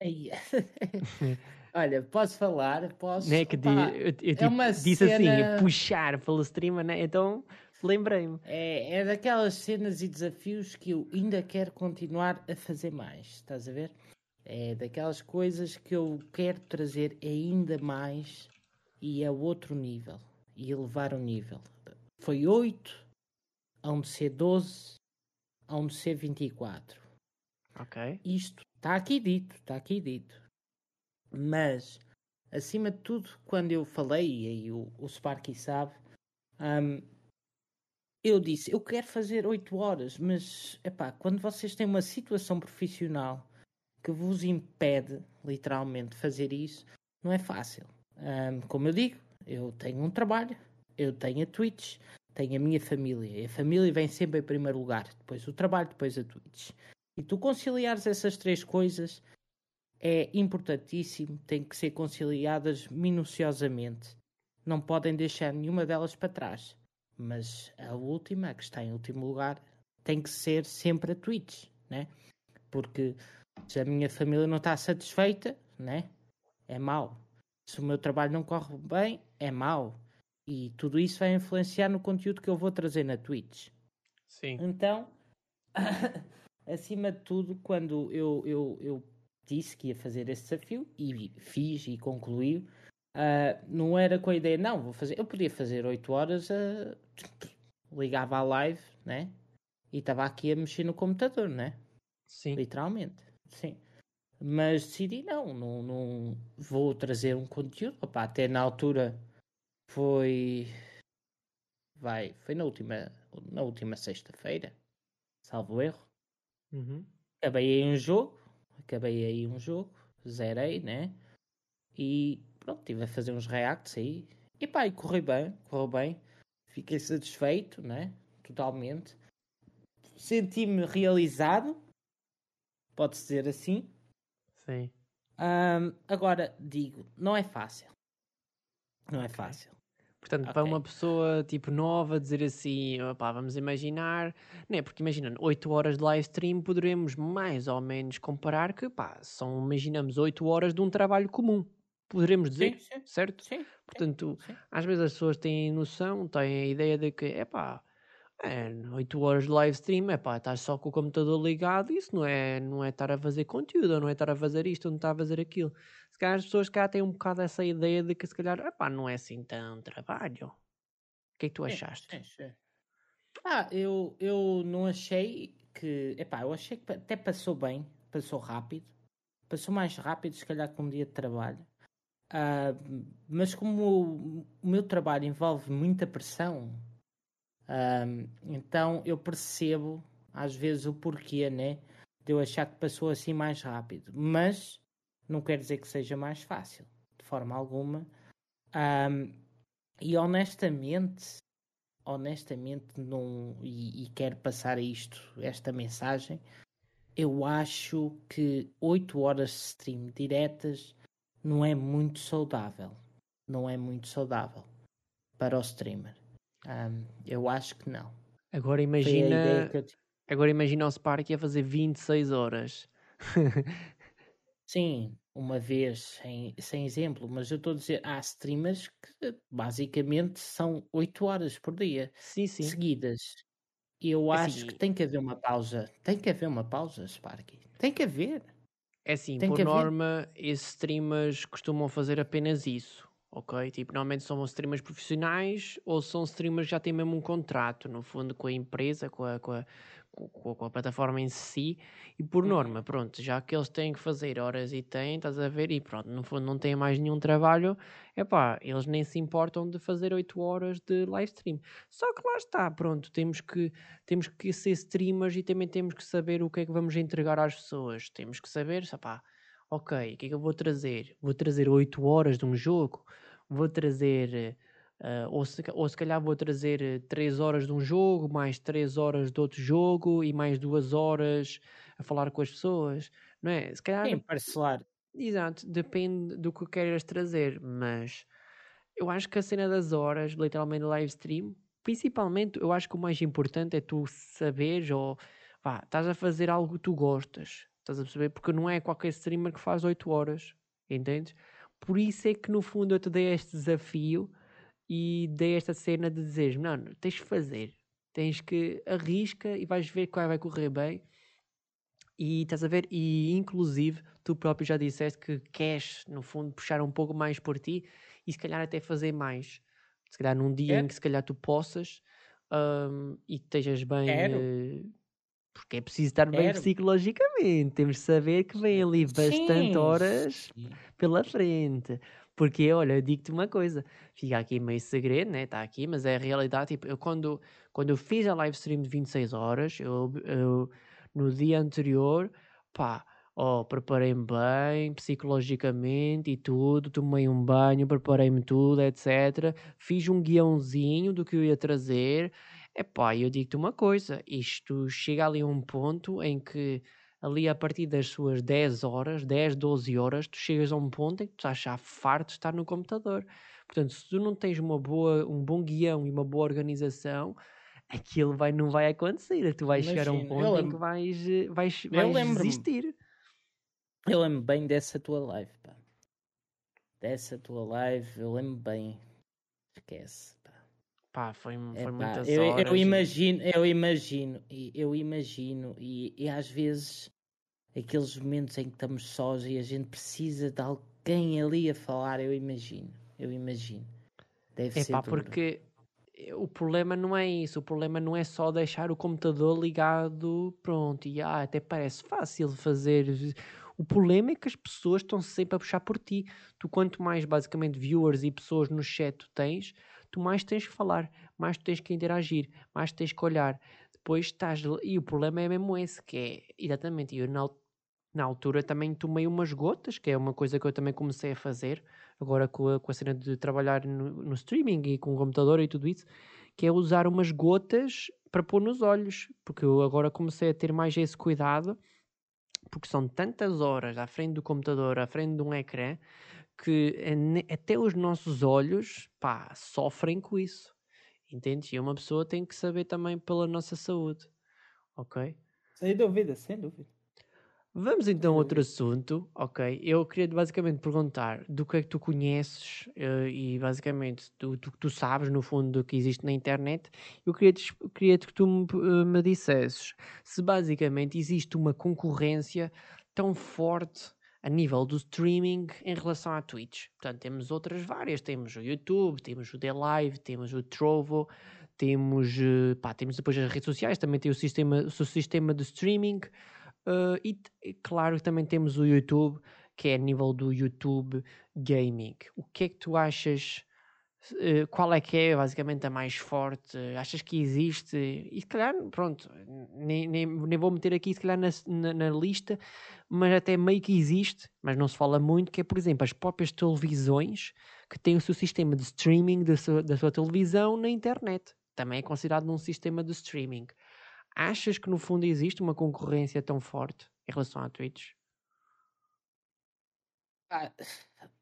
Olha, posso falar? Posso. Né, que Opa, eu, eu, eu é tipo, disse assim, cena... assim, puxar pelo stream, né? Então lembrei-me. É, é daquelas cenas e desafios que eu ainda quero continuar a fazer mais, estás a ver? É daquelas coisas que eu quero trazer ainda mais e a outro nível. E elevar o nível. Foi 8, a um de ser 12, a um de ser 24. Ok. Isto está aqui dito, está aqui dito. Mas, acima de tudo, quando eu falei, e aí o, o Sparky sabe, um, eu disse, eu quero fazer 8 horas, mas epá, quando vocês têm uma situação profissional que vos impede, literalmente, de fazer isso, não é fácil. Um, como eu digo, eu tenho um trabalho, eu tenho a Twitch, tenho a minha família. E a família vem sempre em primeiro lugar. Depois o trabalho, depois a Twitch. E tu conciliares essas três coisas é importantíssimo, tem que ser conciliadas minuciosamente. não podem deixar nenhuma delas para trás. Mas a última, a que está em último lugar, tem que ser sempre a Twitch, né? Porque se a minha família não está satisfeita, né? É mau. Se o meu trabalho não corre bem, é mau. E tudo isso vai influenciar no conteúdo que eu vou trazer na Twitch. Sim. Então, acima de tudo, quando eu, eu, eu disse que ia fazer esse desafio e fiz e concluí, uh, não era com a ideia, não, vou fazer. Eu podia fazer 8 horas, uh, ligava à live, né? E estava aqui a mexer no computador, né? Sim. Literalmente, sim. Mas decidi, não, não, não vou trazer um conteúdo. Opa, até na altura foi. Vai, foi na última, na última sexta-feira, salvo erro. Uhum. Acabei aí um jogo, acabei aí um jogo, zerei, né? E pronto, estive a fazer uns reacts aí. E pá, e correu bem, correu bem. Fiquei satisfeito, né? Totalmente. Senti-me realizado, pode-se dizer assim. Sim. Um, agora, digo, não é fácil. Não é fácil. Portanto, okay. para uma pessoa tipo nova dizer assim, opá, vamos imaginar, né? Porque imagina, 8 horas de live stream poderemos mais ou menos comparar que, pá, são, imaginamos, 8 horas de um trabalho comum. Poderemos dizer, sim, sim. certo? Sim. Portanto, às vezes as pessoas têm noção, têm a ideia de que, é pá, é, 8 horas de live stream, é pá, estás só com o computador ligado, isso não é, não é estar a fazer conteúdo, não é estar a fazer isto, não está a fazer aquilo. Se calhar as pessoas cá têm um bocado essa ideia de que se calhar, é pá, não é assim tão trabalho. O que é que tu achaste? Sim, sim, Ah, eu, eu não achei que, é pá, eu achei que até passou bem, passou rápido, passou mais rápido se calhar que um dia de trabalho. Uh, mas como o, o meu trabalho envolve muita pressão, um, então eu percebo às vezes o porquê, né? De eu achar que passou assim mais rápido. Mas não quer dizer que seja mais fácil, de forma alguma. Um, e honestamente, honestamente, não, e, e quero passar isto, esta mensagem, eu acho que 8 horas de stream diretas não é muito saudável. Não é muito saudável para o streamer. Um, eu acho que não. Agora imagina. Eu... Agora imagina o Spark a fazer 26 horas. Sim, uma vez, sem, sem exemplo, mas eu estou a dizer, há streamers que basicamente são 8 horas por dia sim, sim. seguidas. Eu é acho assim, que tem que haver uma pausa. Tem que haver uma pausa, Sparky. Tem que haver. É assim, tem por norma, esses streamers costumam fazer apenas isso ok? Tipo, normalmente são streamers profissionais ou são streamers que já têm mesmo um contrato, no fundo, com a empresa, com a, com a, com a, com a plataforma em si, e por uhum. norma, pronto, já que eles têm que fazer horas e têm, estás a ver, e pronto, no fundo não têm mais nenhum trabalho, é pá, eles nem se importam de fazer 8 horas de live stream. Só que lá está, pronto, temos que, temos que ser streamers e também temos que saber o que é que vamos entregar às pessoas, temos que saber, pá, ok, o que é que eu vou trazer? Vou trazer 8 horas de um jogo? vou trazer, uh, ou, se, ou se calhar vou trazer 3 horas de um jogo, mais 3 horas de outro jogo e mais 2 horas a falar com as pessoas, não é? Se calhar. Sim, parcelar. Exato, depende do que queres trazer, mas eu acho que a cena das horas, literalmente live stream, principalmente, eu acho que o mais importante é tu saberes ou vá, estás a fazer algo que tu gostas, estás a perceber? Porque não é qualquer streamer que faz 8 horas, entendes? Por isso é que no fundo eu te dei este desafio e dei esta cena de dizer: não, não tens de fazer, tens que arrisca e vais ver qual vai correr bem. E estás a ver? E inclusive tu próprio já disseste que queres, no fundo, puxar um pouco mais por ti e se calhar até fazer mais. Se calhar num dia é. em que se calhar tu possas um, e estejas bem. Uh, porque é preciso estar bem psicologicamente. Temos de saber que vem ali bastante sim, horas pela frente. Porque, olha, eu digo-te uma coisa, fica aqui meio segredo, né? Está aqui, mas é a realidade. Tipo, eu quando, quando eu fiz a live stream de 26 horas, eu, eu no dia anterior, pá, oh, preparei-me bem, psicologicamente e tudo, tomei um banho, preparei-me tudo, etc. Fiz um guiãozinho do que eu ia trazer Epá, eu digo-te uma coisa, isto chega ali a um ponto em que ali a partir das suas 10 horas, 10, 12 horas, tu chegas a um ponto em que tu estás já farto de estar no computador. Portanto, se tu não tens uma boa, um bom guião e uma boa organização, aquilo vai, não vai acontecer. Tu vais chegar a um Imagina, eu ponto em que vais, eh, vais, Eu vais lembro-me. desistir. Eu lembro bem dessa tua live, pá. Dessa tua live, eu lembro bem. Esquece, pá. Foi, foi Epá, muitas eu, horas. eu e- imagino, eu imagino, e eu imagino, e, e às vezes aqueles momentos em que estamos sós e a gente precisa de alguém ali a falar, eu imagino, eu imagino. Deve É ser pá, porque o problema não é isso. O problema não é só deixar o computador ligado, pronto, e ah, até parece fácil fazer. O problema é que as pessoas estão sempre a puxar por ti. Tu, quanto mais basicamente viewers e pessoas no chat tu tens, tu mais tens que falar, mais tu tens que interagir, mais tens que olhar. Depois estás. E o problema é mesmo esse, que é exatamente. Eu na, na altura também tomei umas gotas, que é uma coisa que eu também comecei a fazer agora com a, com a cena de trabalhar no, no streaming e com o computador e tudo isso, que é usar umas gotas para pôr nos olhos, porque eu agora comecei a ter mais esse cuidado, porque são tantas horas à frente do computador, à frente de um ecrã, que até os nossos olhos, pá, sofrem com isso. Entendes? E uma pessoa tem que saber também pela nossa saúde. Ok? Sem dúvida, sem dúvida. Vamos então a outro assunto, ok? Eu queria basicamente perguntar do que é que tu conheces eh, e basicamente do, do que tu sabes no fundo do que existe na internet. Eu queria, queria que tu me, eh, me dissesses se basicamente existe uma concorrência tão forte a nível do streaming em relação à Twitch. Portanto, temos outras várias. Temos o YouTube, temos o The Live, temos o Trovo, temos, eh, pá, temos depois as redes sociais, também tem o sistema, o sistema de streaming. Uh, e, claro também temos o YouTube, que é a nível do YouTube Gaming. O que é que tu achas? Uh, qual é que é basicamente a mais forte? Achas que existe? E se calhar, pronto, nem, nem, nem vou meter aqui se calhar na, na, na lista, mas até meio que existe, mas não se fala muito, que é, por exemplo, as próprias televisões que têm o seu sistema de streaming da sua, da sua televisão na internet. Também é considerado um sistema de streaming. Achas que no fundo existe uma concorrência tão forte em relação à Twitch? Ah,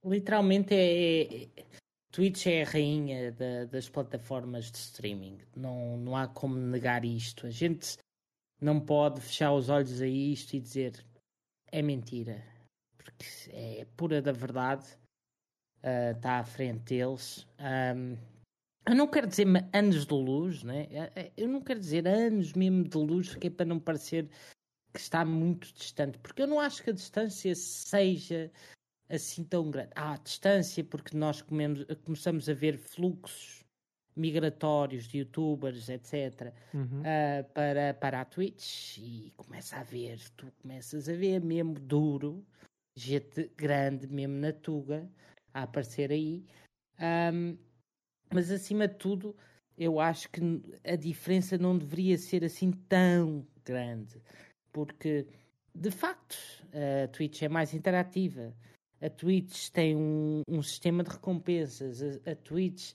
literalmente é, é- Twitch é a rainha da- das plataformas de streaming. Não, não há como negar isto. A gente não pode fechar os olhos a isto e dizer é mentira. Porque é pura da verdade. Está à frente deles. Ahm, eu não quero dizer anos de luz, né? Eu não quero dizer anos mesmo de luz, que é para não parecer que está muito distante. Porque eu não acho que a distância seja assim tão grande. Há distância porque nós comemos- começamos a ver fluxos migratórios de youtubers, etc., Uhum. ah, para, para a Twitch e começa a ver, tu começas a ver mesmo duro, gente grande mesmo na Tuga a aparecer aí. Ahm, mas acima de tudo, eu acho que a diferença não deveria ser assim tão grande, porque de facto a Twitch é mais interativa. A Twitch tem um, um sistema de recompensas. A, a Twitch,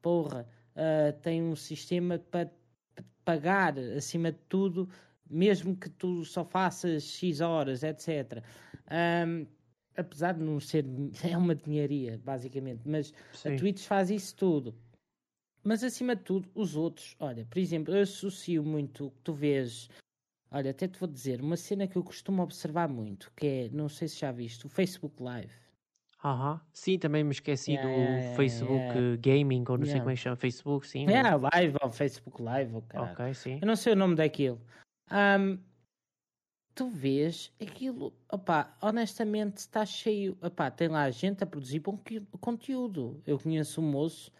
porra, ah, tem um sistema para pagar acima de tudo, mesmo que tu só faças X horas, etc. Ahm, apesar de não ser, é uma dinhearia, basicamente, mas Sim. a Twitch faz isso tudo. Mas acima de tudo, os outros, olha, por exemplo, eu associo muito o que tu vês. Olha, até te vou dizer, uma cena que eu costumo observar muito, que é, não sei se já viste, o Facebook Live. Aham. Sim, também me esqueci Yeah, do yeah, yeah, Facebook yeah. eh, Gaming, ou não sei como é que chama, Facebook, sim. É, a live, ou Facebook Live, ou caralho. Ok, sim. Eu não sei o nome daquilo. Ahm, tu vês aquilo, opá, honestamente está cheio. Opá, tem lá gente a produzir bom conteúdo. Eu conheço um moço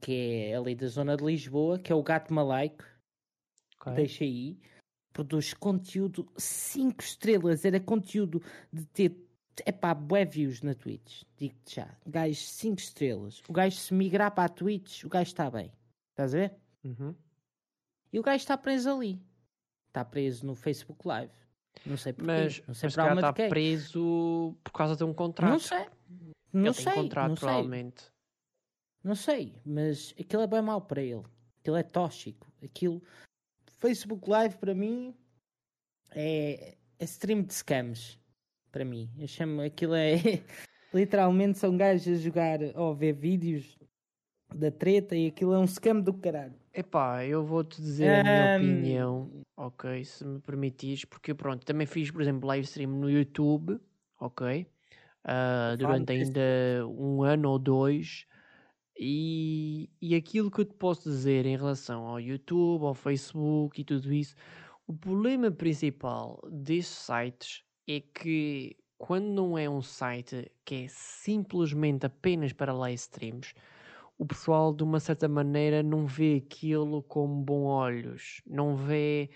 que é ali da zona de Lisboa, que é o Gato Malaico, ok. deixa aí, produz conteúdo 5 estrelas. Era conteúdo de ter. Epá, bué views na Twitch, digo-te já. Gajo 5 estrelas. O gajo se migrar para a Twitch, o gajo está bem. Estás a ver? Uhum. E o gajo está preso ali. Está preso no Facebook Live. Não sei porquê. Mas, não sei mas para alma está preso por causa de um contrato. Não sei. Não Ele sei. tem contrato, não sei. provavelmente. Não sei. Mas aquilo é bem mau para ele. Aquilo é tóxico. Aquilo. Facebook Live para mim é, é stream de scams. Para mim. Eu chamo aquilo é. literalmente são gajos a jogar ou ver vídeos da treta e aquilo é um scam do caralho. Epá, eu vou-te dizer a minha opinião, ok, se me permitires, porque pronto, também fiz, por exemplo, live stream no YouTube, ok, uh, durante ainda um ano ou dois, e, e aquilo que eu te posso dizer em relação ao YouTube, ao Facebook e tudo isso, o problema principal desses sites é que quando não é um site que é simplesmente apenas para live streams, o pessoal de uma certa maneira não vê aquilo com bons olhos, não vê,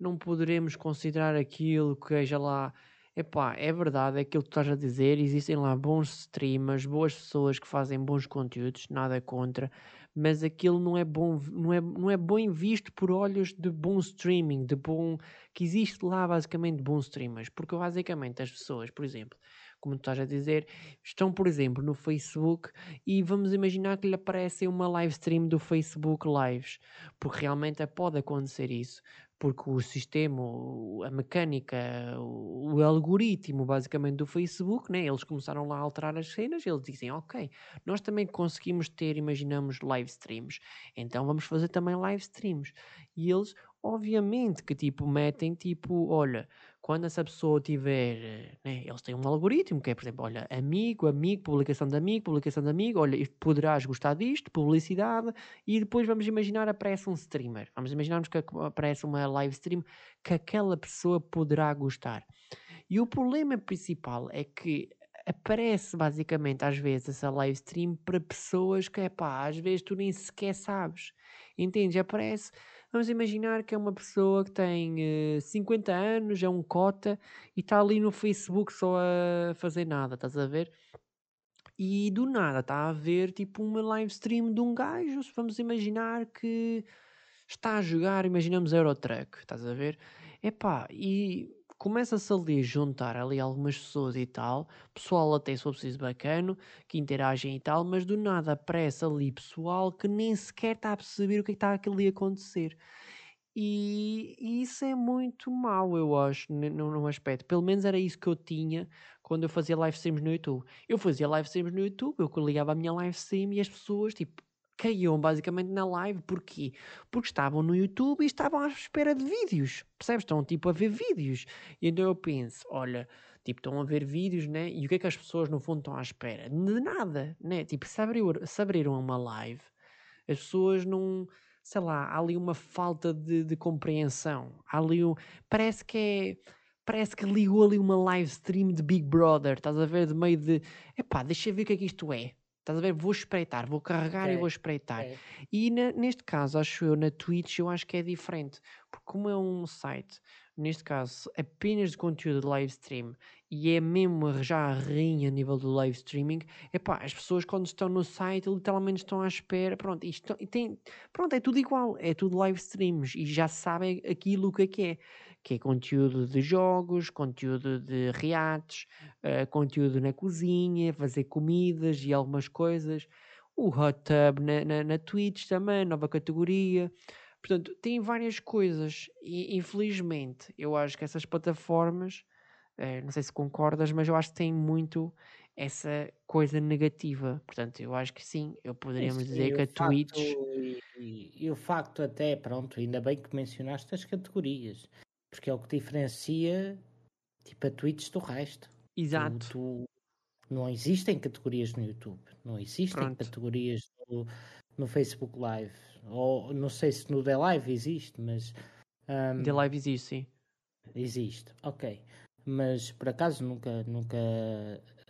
não poderemos considerar aquilo que seja lá Epá, é verdade, é aquilo que tu estás a dizer, existem lá bons streamers, boas pessoas que fazem bons conteúdos, nada contra, mas aquilo não é bom, não é, não é bem visto por olhos de bom streaming, de bom, que existe lá basicamente bons streamers, porque basicamente as pessoas, por exemplo, como tu estás a dizer, estão, por exemplo, no Facebook e vamos imaginar que lhe aparece uma live stream do Facebook Lives, porque realmente pode acontecer isso porque o sistema, a mecânica, o, algoritmo basicamente do Facebook, né, eles começaram lá a alterar as cenas, eles dizem, ok, nós também conseguimos ter, imaginamos, live streams, então vamos fazer também live streams. E eles, obviamente, que tipo, metem tipo, olha, quando essa pessoa tiver, né, eles têm um algoritmo que é, por exemplo, olha, amigo, amigo, publicação de amigo, publicação de amigo, olha, poderás gostar disto, publicidade, e depois vamos imaginar aparece um streamer. Vamos imaginarmos que aparece uma live stream que aquela pessoa poderá gostar. E o problema principal é que aparece basicamente às vezes essa live stream para pessoas que, é pá, às vezes tu nem sequer sabes. Entende? Aparece Vamos imaginar que é uma pessoa que tem uh, eh, 50 anos, é um cota e está ali no Facebook só a fazer nada, estás a ver? E do nada está a ver tipo uma live stream de um gajo. Vamos imaginar que está a jogar, imaginamos Eurotruck, estás a ver? Epá, e começa-se ali a juntar ali algumas pessoas e tal, pessoal até se for preciso bacano, que interagem e tal, mas do nada aparece ali pessoal que nem sequer está a perceber o que, é está ali a acontecer. E, e, isso é muito mau, eu acho, num aspecto. Pelo menos era isso que eu tinha quando eu fazia live streams no YouTube. Eu fazia live streams no YouTube, eu ligava a minha live stream e as pessoas, tipo, caíam basicamente na live. Porquê? Porque estavam no YouTube e estavam à espera de vídeos. Percebes? Estão tipo a ver vídeos. E então eu penso, olha, tipo, estão a ver vídeos, né? E o que é que as pessoas no fundo estão à espera? De nada, né? Tipo, se, abriu, se abriram uma live, as pessoas não. Sei lá, há ali uma falta de, de compreensão. Há ali um. Parece que é parece que ligou ali uma live stream de Big Brother, estás a ver? De meio de epá, deixa eu ver o que é que isto é. Estás a ver? Vou espreitar, vou carregar okay. e vou espreitar. Okay. E na, neste caso, acho eu, na Twitch, eu acho que é diferente. Porque como é um site, neste caso, apenas de conteúdo de live stream, e é mesmo já a rainha a nível do live streaming, é pá, as pessoas quando estão no site literalmente estão à espera, pronto, isto, tem, pronto, é tudo igual, é tudo live streams, e já sabem aquilo que é que é que é conteúdo de jogos, conteúdo de reatos, uh, conteúdo na cozinha, fazer comidas e algumas coisas. O Hot Tub na, na, na Twitch também, nova categoria. Portanto, tem várias coisas e infelizmente eu acho que essas plataformas, uh, não sei se concordas, mas eu acho que têm muito essa coisa negativa. Portanto, eu acho que sim, eu poderíamos sim, dizer que a Twitch. E, e, e, o facto até, pronto, ainda bem que mencionaste as categorias. Porque é o que diferencia tipo a Twitch do resto. Exato. Tu, tu, não existem categorias no YouTube, não existem Pronto. categorias no, no, Facebook Live. Ou não sei se no The Live existe, mas. Um, The Live existe, sim. Existe, ok. Mas por acaso nunca, nunca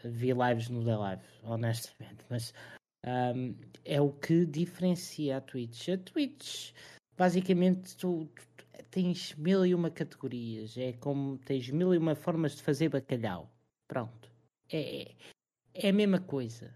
vi lives no The Live, honestamente. Mas um, é o que diferencia a Twitch. A Twitch, basicamente, tu, tu tens mil e uma categorias, é como tens mil e uma formas de fazer bacalhau. Pronto. É, é a mesma coisa.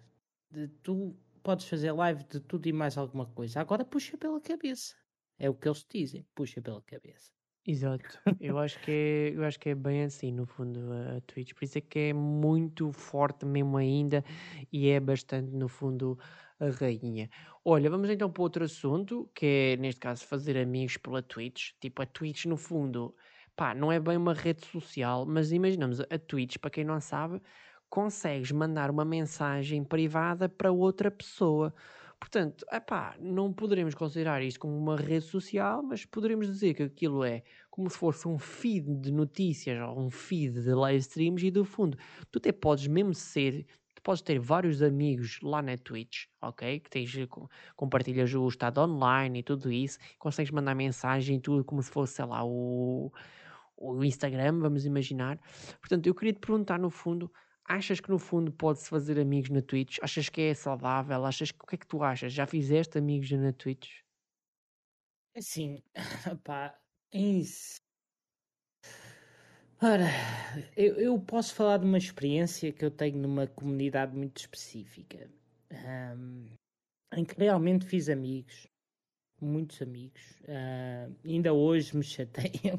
De, tu podes fazer live de tudo e mais alguma coisa. Agora puxa pela cabeça. É o que eles dizem, puxa pela cabeça. Exato. Eu acho que é, eu acho que é bem assim, no fundo, a Twitch. Por isso é que é muito forte mesmo ainda e é bastante, no fundo, a rainha. Olha, vamos então para outro assunto, que é, neste caso, fazer amigos pela Twitch. Tipo, a Twitch, no fundo, pá, não é bem uma rede social, mas imaginamos a Twitch, para quem não sabe, consegues mandar uma mensagem privada para outra pessoa. Portanto, epá, não poderemos considerar isto como uma rede social, mas poderemos dizer que aquilo é como se fosse um feed de notícias ou um feed de live streams e do fundo, tu até podes mesmo ser, tu podes ter vários amigos lá na Twitch, ok? Que tens, compartilhas o estado online e tudo isso, consegues mandar mensagem e tudo como se fosse, sei lá, o, o Instagram, vamos imaginar. Portanto, eu queria te perguntar no fundo, Achas que no fundo pode-se fazer amigos na Twitch? Achas que é saudável? Achas que o que é que tu achas? Já fizeste amigos na Twitch? Assim, pá, é isso. Ora, eu, eu, posso falar de uma experiência que eu tenho numa comunidade muito específica, um, em que realmente fiz amigos, muitos amigos. Uh, ainda hoje me chateiam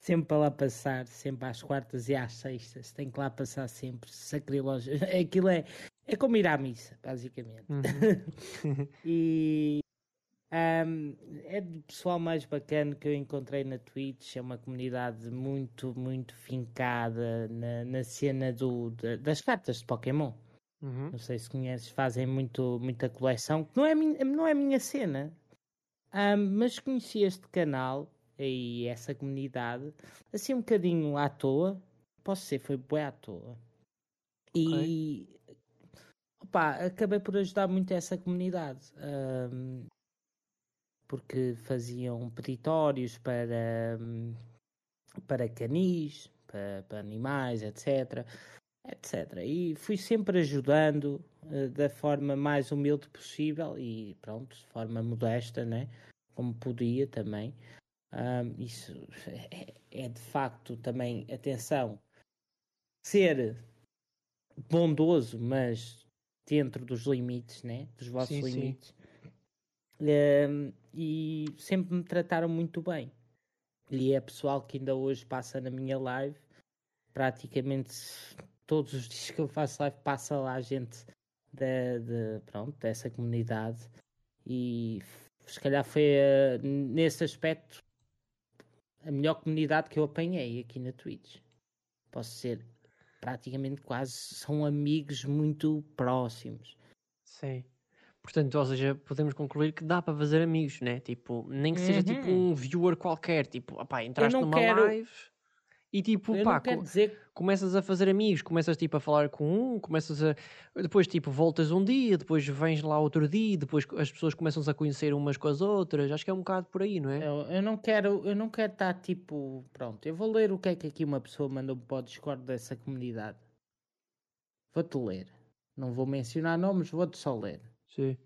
sempre para lá passar, sempre às quartas e às sextas, tem que lá passar sempre, sacrilógio. Aquilo é, é como ir à missa, basicamente. Uhum. e um, é do pessoal mais bacana que eu encontrei na Twitch, é uma comunidade muito, muito fincada na, na cena do, das cartas de Pokémon. Uhum. Não sei se conheces, fazem muito, muita coleção, não é, não é minha cena. Um, mas conheci este canal e essa comunidade, assim um bocadinho à toa, posso ser, foi bué à toa. E okay. opa, acabei por ajudar muito essa comunidade. Um, porque faziam peditórios para, para canis, para, para animais, etc. etc. E fui sempre ajudando uh, da forma mais humilde possível e pronto, de forma modesta, né? como podia também. Um, isso é, é, de facto também, atenção, ser bondoso, mas dentro dos limites, né? dos vossos sim, limites. Um, e sempre me trataram muito bem. E é pessoal que ainda hoje passa na minha live. Praticamente todos os dias que eu faço live passa lá gente de, de pronto, dessa comunidade. E se calhar foi uh, nesse aspecto a melhor comunidade que eu apanhei aqui na Twitch. Posso ser praticamente quase, são amigos muito próximos. Sim. Portanto, ou seja, podemos concluir que dá para fazer amigos, né? Tipo, nem que seja tipo, uhum. tipo um viewer qualquer, tipo, opá, entraste numa quero... live e tipo, pá, co dizer... começas a fazer amigos, começas tipo a falar com um, começas a. Depois, tipo, voltas um dia, depois vens lá outro dia, depois as pessoas começam-se a conhecer umas com as outras. Acho que é um bocado por aí, não é? Eu, eu não quero, eu não quero estar tipo, pronto, eu vou ler o que é que aqui uma pessoa mandou para o Discord dessa comunidade. Vou-te ler. Não vou mencionar nomes, vou-te só ler. Sim.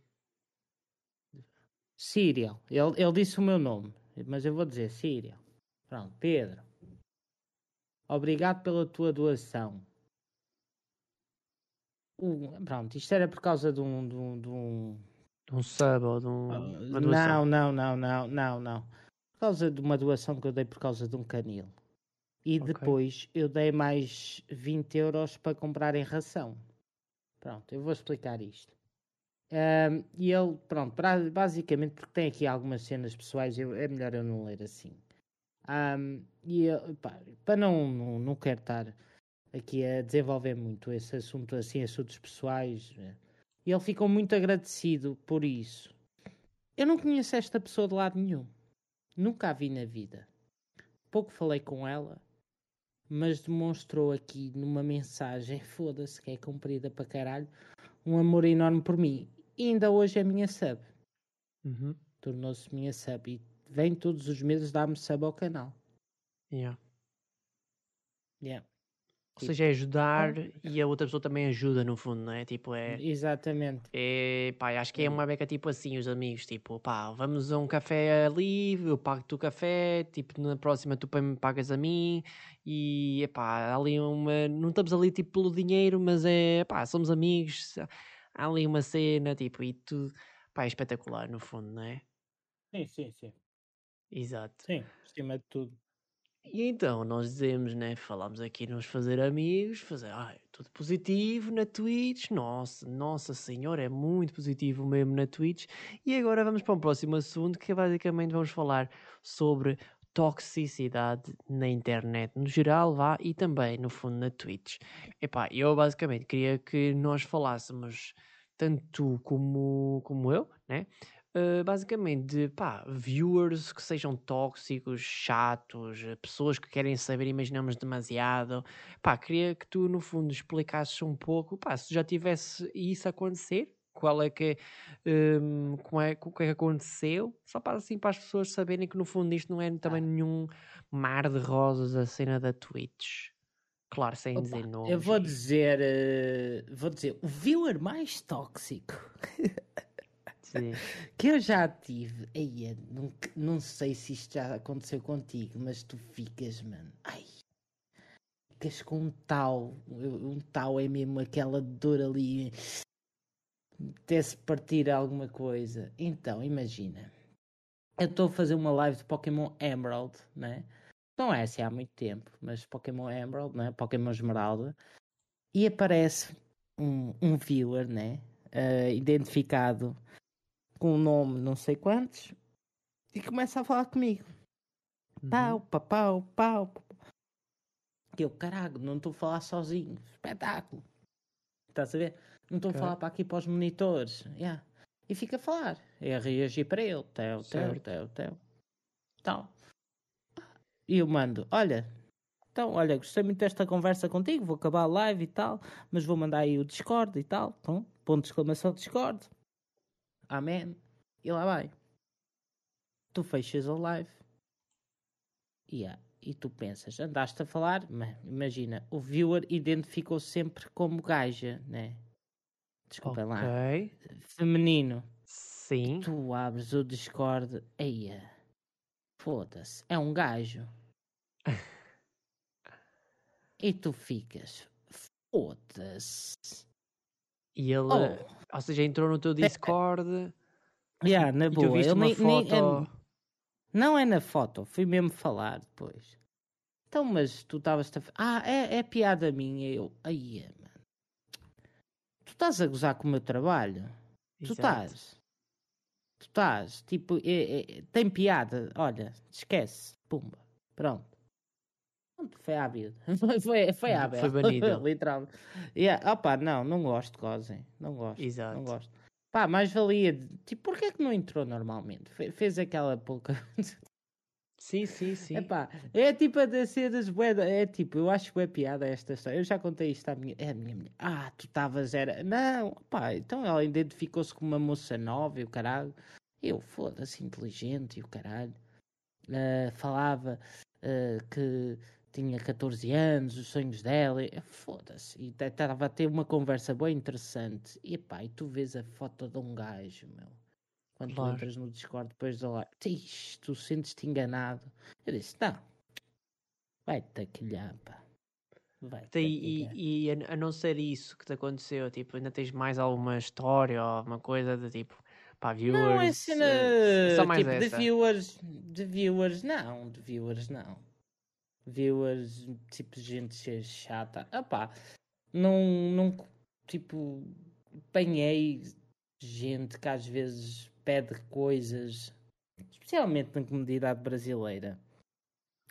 Ele, ele disse o meu nome, mas eu vou dizer Síria. Pronto, Pedro. Obrigado pela tua doação. Uh, pronto, isto era por causa de um. De um, de um... De um sub ou de um. Uh, não, não, não, não, não, não. Por causa de uma doação que eu dei por causa de um canil. E okay. depois eu dei mais 20 euros para comprar em ração. Pronto, eu vou explicar isto. Um, e ele, pronto, basicamente, porque tem aqui algumas cenas pessoais, eu, é melhor eu não ler assim. Um, e pá, para não, não, não quero estar aqui a desenvolver muito esse assunto, assim, assuntos pessoais, né? e ele ficou muito agradecido por isso. Eu não conheço esta pessoa de lado nenhum, nunca a vi na vida. Pouco falei com ela, mas demonstrou aqui numa mensagem, foda-se, que é comprida para caralho, um amor enorme por mim. E ainda hoje é minha sub. Uhum. Tornou-se minha sub e vem todos os meses dar-me sub ao canal. Yeah. Yeah. Ou seja, é ajudar e a outra pessoa também ajuda, no fundo, não é? Tipo, é. Exatamente. É, pá, acho que é uma beca tipo assim, os amigos, tipo, pá, vamos a um café ali, eu pago-te o café, tipo, na próxima tu me pagas a mim e, pá, ali uma. Não estamos ali tipo pelo dinheiro, mas é, pá, somos amigos, há ali uma cena, tipo, e tudo, pá, é espetacular, no fundo, não é? Sim, sim, sim. Exato. Sim, acima de tudo. E então nós dizemos, né? Falamos aqui nos fazer amigos, fazer ai, tudo positivo na Twitch. Nossa, nossa senhora, é muito positivo mesmo na Twitch. E agora vamos para o próximo assunto que basicamente vamos falar sobre toxicidade na internet, no geral, vá, e também, no fundo, na Twitch. Epá, eu basicamente queria que nós falássemos, tanto tu como, como eu, né? Uh, basicamente, de pá, viewers que sejam tóxicos, chatos, eh, pessoas que querem saber, imaginamos demasiado. Pá, queria que tu, no fundo, explicasses um pouco, pá, se já tivesse isso acontecer, qual é que um, como é, o que é que aconteceu, só para assim para as pessoas saberem que no fundo isto não é também nenhum mar de rosas a cena da Twitch. Claro, sem Opa, dizer nomes. Eu vou dizer, uh, vou dizer, o viewer mais tóxico que eu já tive. Eia, não, não sei se isto já aconteceu contigo, mas tu ficas, mano. Ai, ficas com um tal. Um tal é mesmo aquela dor ali até-se partir alguma coisa. Então, imagina. Eu estou a fazer uma live de Pokémon Emerald, né? Não é assim há muito tempo, mas Pokémon Emerald, né? Pokémon Esmeralda. E aparece um, um viewer, né? Uh, identificado com um nome não sei quantos e começa a falar comigo. Uhum. Pau, pau, pau, pau. Que eu, caralho, não estou a falar sozinho. Espetáculo. Estás a ver? Não estou a falar para aqui para os monitores. Yeah. E fica a falar. E a reagir para ele. Teu, teu, teu, teu. Então. E eu mando, olha. Então, olha, gostei muito desta conversa contigo. Vou acabar a live e tal. Mas vou mandar aí o Discord e tal. Então, ponto de exclamação Discord. Amém. E lá vai. Tu fechas a live. Yeah. E tu pensas, andaste a falar, mas imagina, o viewer identificou sempre como gaja, né? Desculpa okay. lá. Feminino. Sim. Tu abres o Discord, eia, foda-se, é um gajo. e tu ficas, foda-se. E ele, oh. ou seja, entrou no teu Discord. Yeah, na boa. Tu uma nem, foto... Nem, é, não é na foto, fui mesmo falar depois. Então, mas tu estavas a. Ah, é, é piada minha. Eu, aí, tu estás a gozar com o meu trabalho. Exato. Tu estás. Tu estás. Tipo, é, é, tem piada. Olha, esquece. Pumba. Pronto. Foi à vida. foi, foi à Foi banido. Literalmente. Yeah. Opa, não, não gosto gozem. Não gosto. Exato. Não gosto. Pá, mais valia. Tipo, porquê é que não entrou normalmente? Fe fez aquela pouca. Sim, sim, sim. Epá, é tipo a das boedas. É tipo, eu acho que é piada esta história. Eu já contei isto à minha. É a minha mulher. Ah, tu estavas. Era. Não, pá, então ela identificou-se como uma moça nova e o caralho. Eu, foda-se, inteligente e o caralho. Uh, falava uh, que tinha 14 anos, os sonhos dela. Foda-se. E estava a ter uma conversa bem interessante. E pá, e tu vês a foto de um gajo, meu quando claro. tu entras no Discord depois da live, tu sentes-te enganado. Eu disse, não, vai-te aquilhar, pá. Vai e, e a, a, não ser isso que te aconteceu, tipo, ainda tens mais alguma história ou alguma coisa de tipo, pá, viewers? Não, é cena, uh, só mais tipo, essa. de viewers, de viewers, não, de viewers, não. Viewers, tipo, gente chata. Ah pá, não, não, tipo, apanhei gente que às vezes pede coisas, especialmente na comunidade brasileira.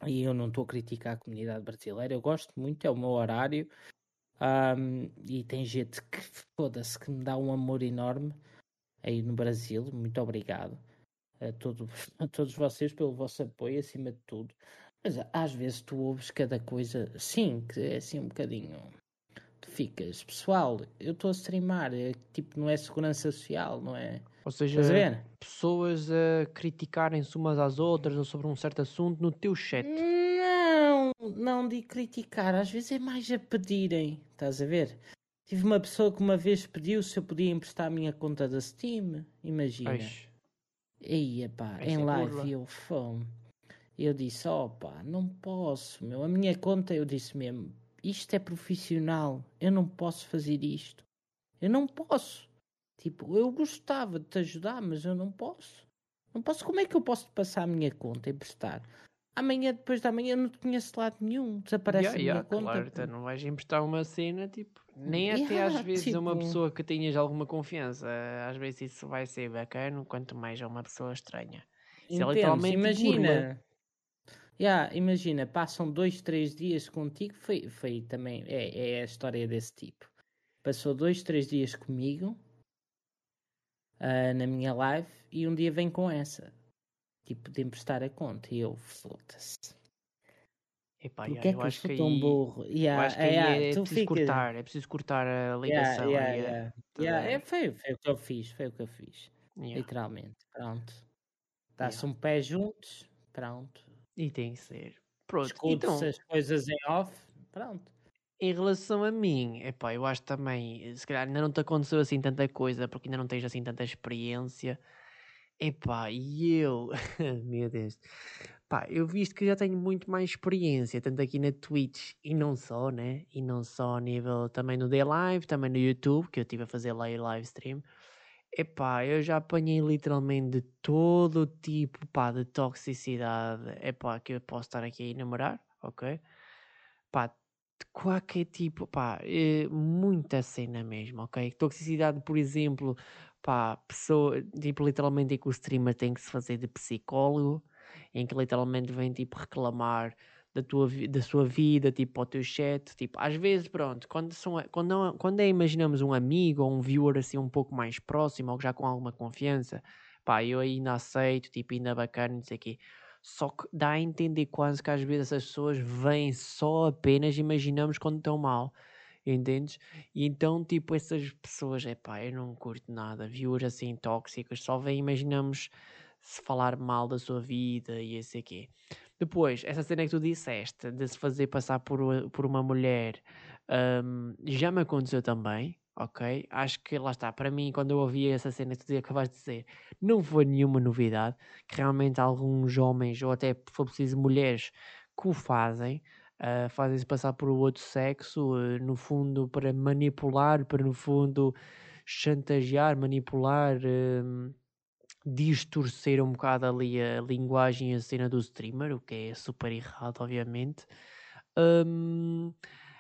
E eu não estou a criticar a comunidade brasileira, eu gosto muito, é o meu horário. Um, e tem gente que foda-se que me dá um amor enorme aí no Brasil. Muito obrigado a, todo, a todos vocês pelo vosso apoio, acima de tudo. Mas às vezes tu ouves cada coisa, sim, que é assim um bocadinho. Tu ficas, pessoal, eu estou a streamar, é, tipo, não é segurança social, não é? Ou seja, pessoas a criticarem-se umas às outras ou sobre um certo assunto no teu chat. Não, não de criticar. Às vezes é mais a pedirem. Estás a ver? Tive uma pessoa que uma vez pediu se eu podia emprestar a minha conta da Steam. Imagina. Eish. Eia pá, em live eu fome. Eu disse, opa, não posso, meu. A minha conta, eu disse mesmo, isto é profissional. Eu não posso fazer isto. Eu não posso. Tipo, eu gostava de te ajudar, mas eu não posso. Não posso. Como é que eu posso te passar a minha conta e emprestar? Amanhã, depois da manhã, eu não te conheço de lado nenhum. Desaparece yeah, a minha yeah, conta. Claro, então não vais emprestar uma cena, tipo, nem yeah, até às vezes tipo... a uma pessoa que tenhas alguma confiança. Às vezes isso vai ser bacana, quanto mais a uma pessoa estranha. Isso é literalmente imagina. Yeah, imagina, passam dois, três dias contigo, foi, foi também, é, é a história desse tipo. Passou dois, três dias comigo uh, na minha live e um dia vem com essa. Tipo, de emprestar a conta. E eu, foda-se. Epá, yeah, que é que eu acho que tão aí, burro? eu Yeah, acho que yeah, é tu preciso fica- cortar, é preciso cortar a ligação yeah, aí. yeah. é, foi, foi o que eu fiz, foi o que eu fiz. Literalmente. Pronto. Dá-se um pé juntos, pronto. E tem que ser. Pronto, Escuta-se então, as coisas em off, pronto. Em relação a mim, epá, eu acho também, se calhar ainda não te aconteceu assim tanta coisa, porque ainda não tens assim tanta experiência. Epá, e eu, meu Deus, pá, eu visto que já tenho muito mais experiência, tanto aqui na Twitch e não só, né? E não só a nível também no Day Live, também no YouTube, que eu estive a fazer lá o live stream. Epá, eu já apanhei literalmente de todo tipo, pá, de toxicidade, epá, que eu posso estar aqui a enumerar, ok? Pá, de qualquer tipo, pá, eh, muita cena mesmo, ok? Toxicidade, por exemplo, pá, pessoa, tipo, literalmente em que o streamer tem que se fazer de psicólogo, em que literalmente vem, tipo, reclamar da, tua, da sua vida, tipo, ao teu chat, tipo, às vezes, pronto, quando, são, quando, não, quando é, imaginamos, um amigo ou um viewer, assim, um pouco mais próximo, ou já com alguma confiança, pá, eu ainda aceito, tipo, ainda bacana, não sei o quê. Só que dá a entender quase que às vezes essas pessoas vêm só apenas, imaginamos, quando estão mal. Entendes? E então, tipo, essas pessoas, é pá, eu não curto nada, viewers assim tóxicas, só vêm, imaginamos, se falar mal da sua vida e esse aqui. Depois, essa cena que tu disseste, de se fazer passar por, por uma mulher, hum, já me aconteceu também, ok? Acho que lá está, para mim, quando eu ouvi essa cena que tu acabaste de dizer, não foi nenhuma novidade, que realmente alguns homens, ou até, se for preciso, mulheres, que o fazem, ah, fazem-se passar por outro sexo, ah, no fundo, para manipular, para, no fundo, chantagear, manipular, hum, distorcer um bocado ali a linguagem e a cena do streamer, o que é super errado, obviamente. Hum,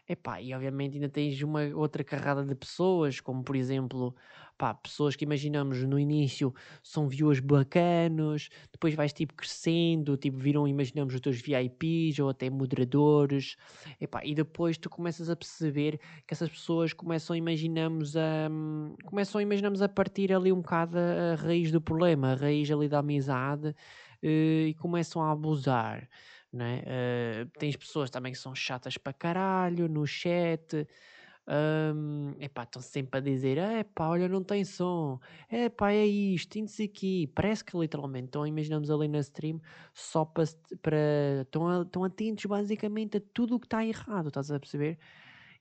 epá, e obviamente ainda tens uma outra carrada de pessoas, como por exemplo, pá, pessoas que imaginamos no início são viewers bacanos, depois vais tipo crescendo, tipo viram, imaginamos os teus VIPs ou até moderadores, epá, e depois tu começas a perceber que essas pessoas começam, imaginamos a, hum, começam, imaginamos a partir ali um bocado a, a raiz do problema, a raiz ali da amizade, eh, e começam a abusar né? Eh, tens pessoas também que são chatas para caralho no chat. Um, epá, estão sempre a dizer: epá, olha, não tem som, epá, é isto, sei aqui. Parece que literalmente estão, imaginamos ali na stream, só para. para estão, estão atentos basicamente a tudo o que está errado, estás a perceber?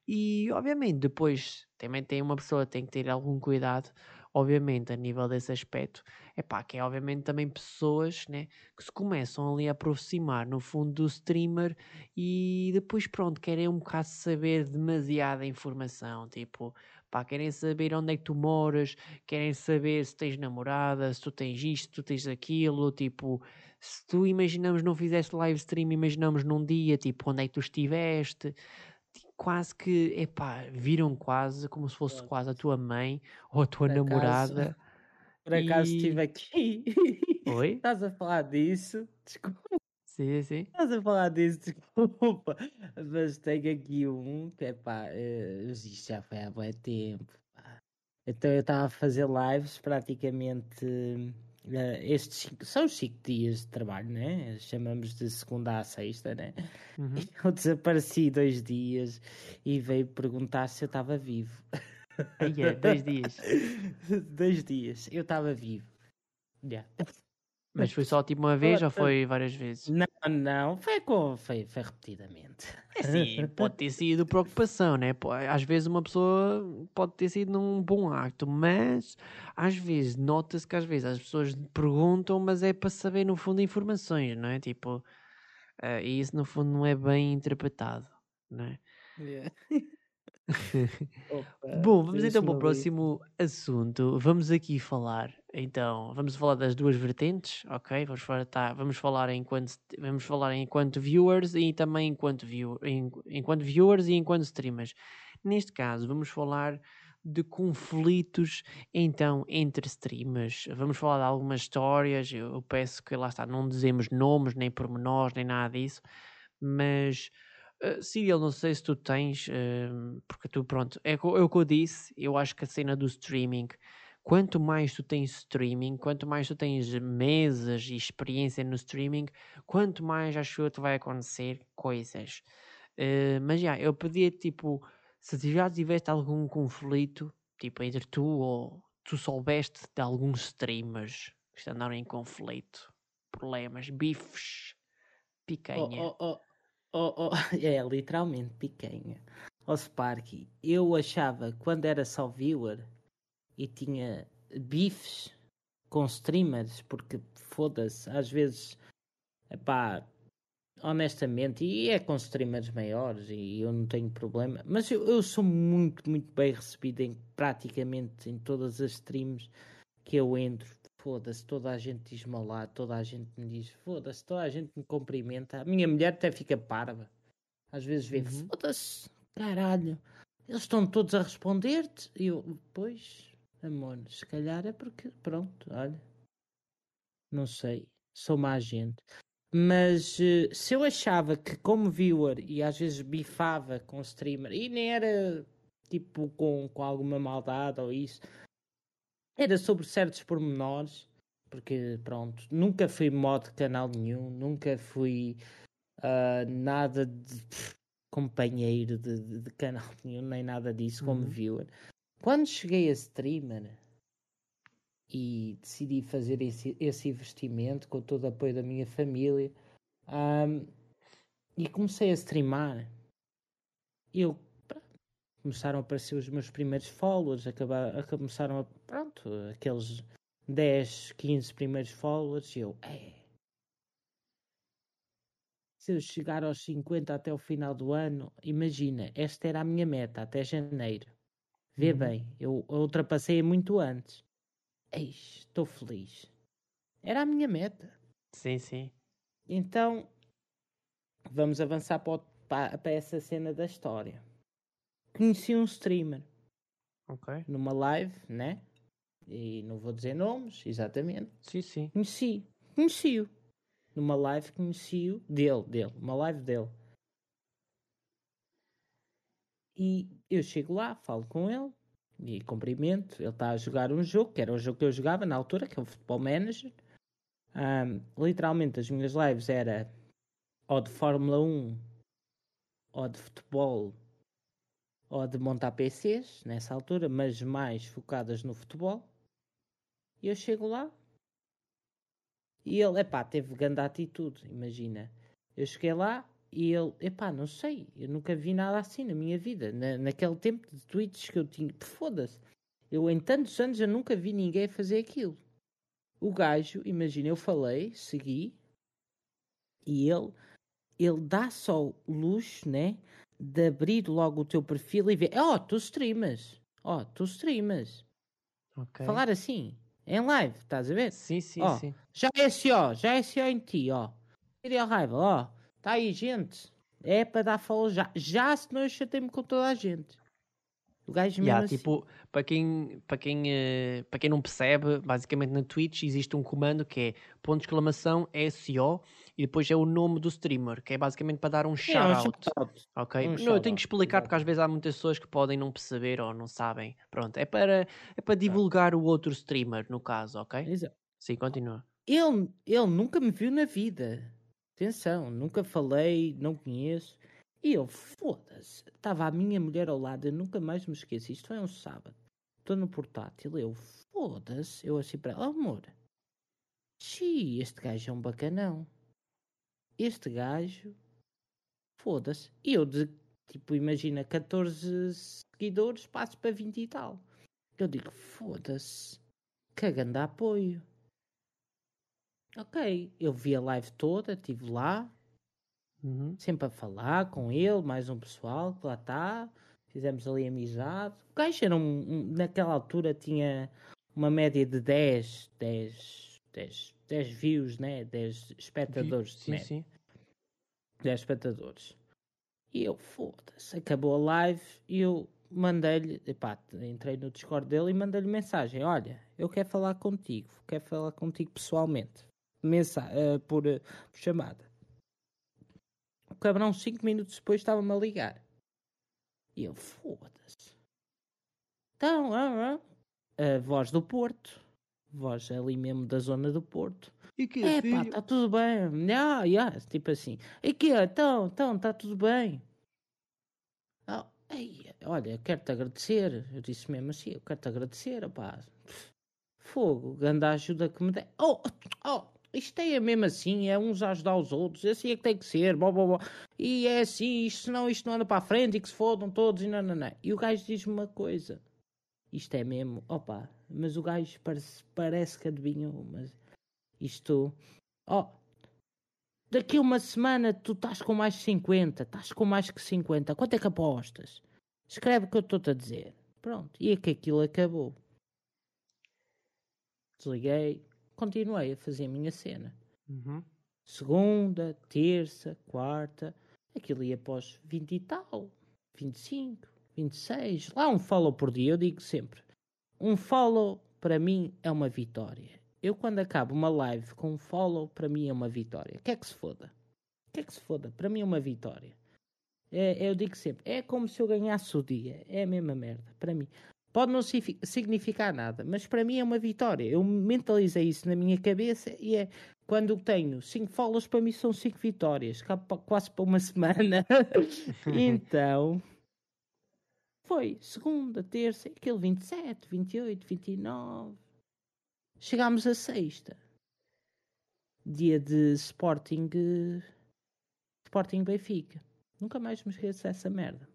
E obviamente depois também tem uma pessoa tem que ter algum cuidado, obviamente, a nível desse aspecto. Epá, que é obviamente também pessoas né, que se começam ali a aproximar no fundo do streamer e depois pronto, querem um bocado saber demasiada informação, tipo, pá, querem saber onde é que tu moras, querem saber se tens namorada, se tu tens isto, se tu tens aquilo, tipo, se tu imaginamos não fizeste live stream, imaginamos num dia, tipo, onde é que tu estiveste, Ti- quase que, epá, viram quase como se fosse quase a tua mãe ou a tua Por acaso- namorada. Por acaso E- estive aqui. Oi? Estás a falar disso? Desculpa. Sim, sim. Estás a falar disso, desculpa. Mas tenho aqui um que é pá, eh, isto já foi há muito tempo. Então eu estava a fazer lives praticamente. Eh, estes cinco- são 5 dias de trabalho, né? Chamamos de segunda a sexta, né? Uhum. Eu desapareci dois dias e veio perguntar se eu estava vivo. Aí é, dois dias. dois dias, eu estava vivo. Yeah. Mas foi só tipo uma vez ou foi várias vezes? Não, não, foi, com, foi, foi repetidamente. É sim, pode ter sido preocupação, né? Às vezes uma pessoa pode ter sido num bom acto, mas às vezes nota-se que às vezes as pessoas perguntam, mas é para saber no fundo informações, não é? Tipo, eh, e isso no fundo não é bem interpretado, não é? Opa, Bom, vamos então para o próximo assunto. Vamos aqui falar, então, vamos falar das duas vertentes, ok? Vamos falar, tá, vamos falar enquanto vamos falar enquanto viewers e também enquanto view, enquanto viewers e enquanto streamers. Neste caso, vamos falar de conflitos então entre streamers. Vamos falar de algumas histórias. Eu, eu peço que lá está, não dizemos nomes, nem pormenores, nem nada disso, mas. Uh, Cyril, não sei se tu tens, uh, porque tu, pronto, é, é o que eu disse. Eu acho que a cena do streaming quanto mais tu tens streaming, quanto mais tu tens mesas e experiência no streaming, quanto mais acho eu que vai acontecer coisas. Uh, mas já, eu pedia tipo, se já tiveste algum conflito, tipo entre tu ou tu soubeste de alguns streamers que andaram em conflito, problemas, bifes, picanha. Oh, oh, oh, oh, é literalmente picanha. Ó oh, Sparky, eu achava quando era só viewer e tinha bifes com streamers, porque foda-se, às vezes, pá, honestamente, e é com streamers maiores e eu não tenho problema, mas eu, eu sou muito, muito bem recebido em praticamente em todas as streams que eu entro. Foda-se, toda a gente diz-me toda a gente me diz, foda-se, toda a gente me cumprimenta. A minha mulher até fica parva. Às vezes vê, uhum. foda-se, caralho, eles estão todos a responder-te. E eu, pois, amor, se calhar é porque, pronto, olha, não sei, sou má gente. Mas uh, se eu achava que, como viewer, e às vezes bifava com streamer, e nem era tipo com, com alguma maldade ou isso, era sobre certos pormenores, porque pronto, nunca fui mod de canal nenhum, nunca fui uh, nada de pff, companheiro de, de, de, canal nenhum, nem nada disso como uhum. viewer. Quando cheguei a streamer e decidi fazer esse, esse investimento com todo o apoio da minha família um, e comecei a streamar, eu começaram a aparecer os meus primeiros followers, acabar, começaram a, pronto, aqueles 10, 15 primeiros followers, e eu, é. Se eu chegar aos 50 até o final do ano, imagina, esta era a minha meta até janeiro. Vê uhum. bem, eu, eu ultrapassei muito antes. Eis, estou feliz. Era a minha meta. Sim, sim. Então, vamos avançar para, para, para essa cena da história. Conheci um streamer. Ok. Numa live, né? E não vou dizer nomes, exatamente. Sim, sim. Conheci. Conheci-o. Numa live conheci-o. Dele, dele. Uma live dele. E eu chego lá, falo com ele e cumprimento. Ele está a jogar um jogo, que era o jogo que eu jogava na altura, que é o Football Manager. Um, literalmente as minhas lives era ou de Fórmula 1 ou de futebol ou de montar PCs nessa altura, mas mais focadas no futebol. E eu chego lá e ele, epá, teve grande atitude, imagina. Eu cheguei lá, e ele, epá, não sei, eu nunca vi nada assim na minha vida. Na, naquele tempo de tweets que eu tinha, foda-se. Eu em tantos anos eu nunca vi ninguém fazer aquilo. O gajo, imagina, eu falei, segui, e ele, ele dá só luxo, né? De abrir logo o teu perfil e ver, ó, oh, tu streamas, ó, oh, tu streamas. Okay. Falar assim, em live, estás a ver? Sim, sim, oh, sim. Já é SEO, já é SEO em ti, ó. Seria raiva, ó. Está aí, gente. É para dar follow já. Já, senão eu chatei-me com toda a gente. O gajo yeah, assim. tipo, para quem, para, quem, uh, para quem não percebe, basicamente na Twitch existe um comando que é ponto de exclamação SEO e depois é o nome do streamer, que é basicamente para dar um shout-out. É, um shout ok? Um não, eu tenho que explicar porque às vezes há muitas pessoas que podem não perceber ou não sabem. Pronto, é para, é para divulgar o outro streamer, no caso, ok? Exato. Sim, continua. Ele, ele nunca me viu na vida. Atenção, nunca falei, não conheço. E eu, foda-se, estava a minha mulher ao lado, eu nunca mais me esqueço. Isto foi um sábado. Estou no portátil, eu, foda-se. Eu assim para ela, oh, amor, xiii, este gajo é um bacanão. Este gajo, foda-se. E eu, de, tipo, imagina, 14 seguidores, passo para 20 e tal. Eu digo, foda-se, cagando apoio. Ok, eu vi a live toda, estive lá, uhum. sempre a falar com ele, mais um pessoal que lá está, fizemos ali amizade. O gajo era um, um, naquela altura tinha uma média de 10, 10, 10, 10 views, né? 10 espectadores. Sim, média. sim. 10 espectadores. E eu, foda-se, acabou a live e eu, mandei-lhe, epá, entrei no Discord dele e mandei-lhe mensagem: Olha, eu quero falar contigo, quero falar contigo pessoalmente, Mensa uh, por, uh, por chamada. O cabrão, cinco minutos depois, estava-me a ligar. E eu, foda-se. Então, ah, ah, a voz do Porto, voz ali mesmo da zona do Porto. E que É filho? pá, está tudo bem. Ah, yeah, tipo assim. E que então, então, está tudo bem. Ah, ei, olha, quero-te agradecer. Eu disse mesmo assim, eu quero-te agradecer, pá. Fogo, grande ajuda que me dê. Oh, oh, isto é mesmo assim, é uns a ajudar os outros, assim é que tem que ser, blá, blá, blá. e é assim, isto, senão isto não anda para a frente e que se fodam todos e não, não, não. E o gajo diz-me uma coisa, isto é mesmo, opa, mas o gajo parece, parece que adivinhou, mas isto, ó, daqui a uma semana tu estás com mais de 50, estás com mais que 50, quanto é que apostas? Escreve o que eu estou-te a dizer. Pronto, e é que aquilo acabou. Desliguei, continuei a fazer a minha cena. Uhum. Segunda, terça, quarta, aquilo ia após 20 e tal, 25, 26. Lá um follow por dia, eu digo sempre. Um follow para mim é uma vitória. Eu quando acabo uma live com um follow, para mim é uma vitória. Quer que se foda? Quer que se foda? Para mim é uma vitória. É, eu digo sempre, é como se eu ganhasse o dia. É a mesma merda, para mim. Pode não signifi- significar nada, mas para mim é uma vitória. Eu mentalizei isso na minha cabeça e é quando tenho 5 follows, para mim são 5 vitórias, quase para uma semana. então, foi segunda, terça, aquele 27, 28, 29. Chegámos a sexta. Dia de Sporting, Sporting Benfica. Nunca mais me esqueço dessa merda.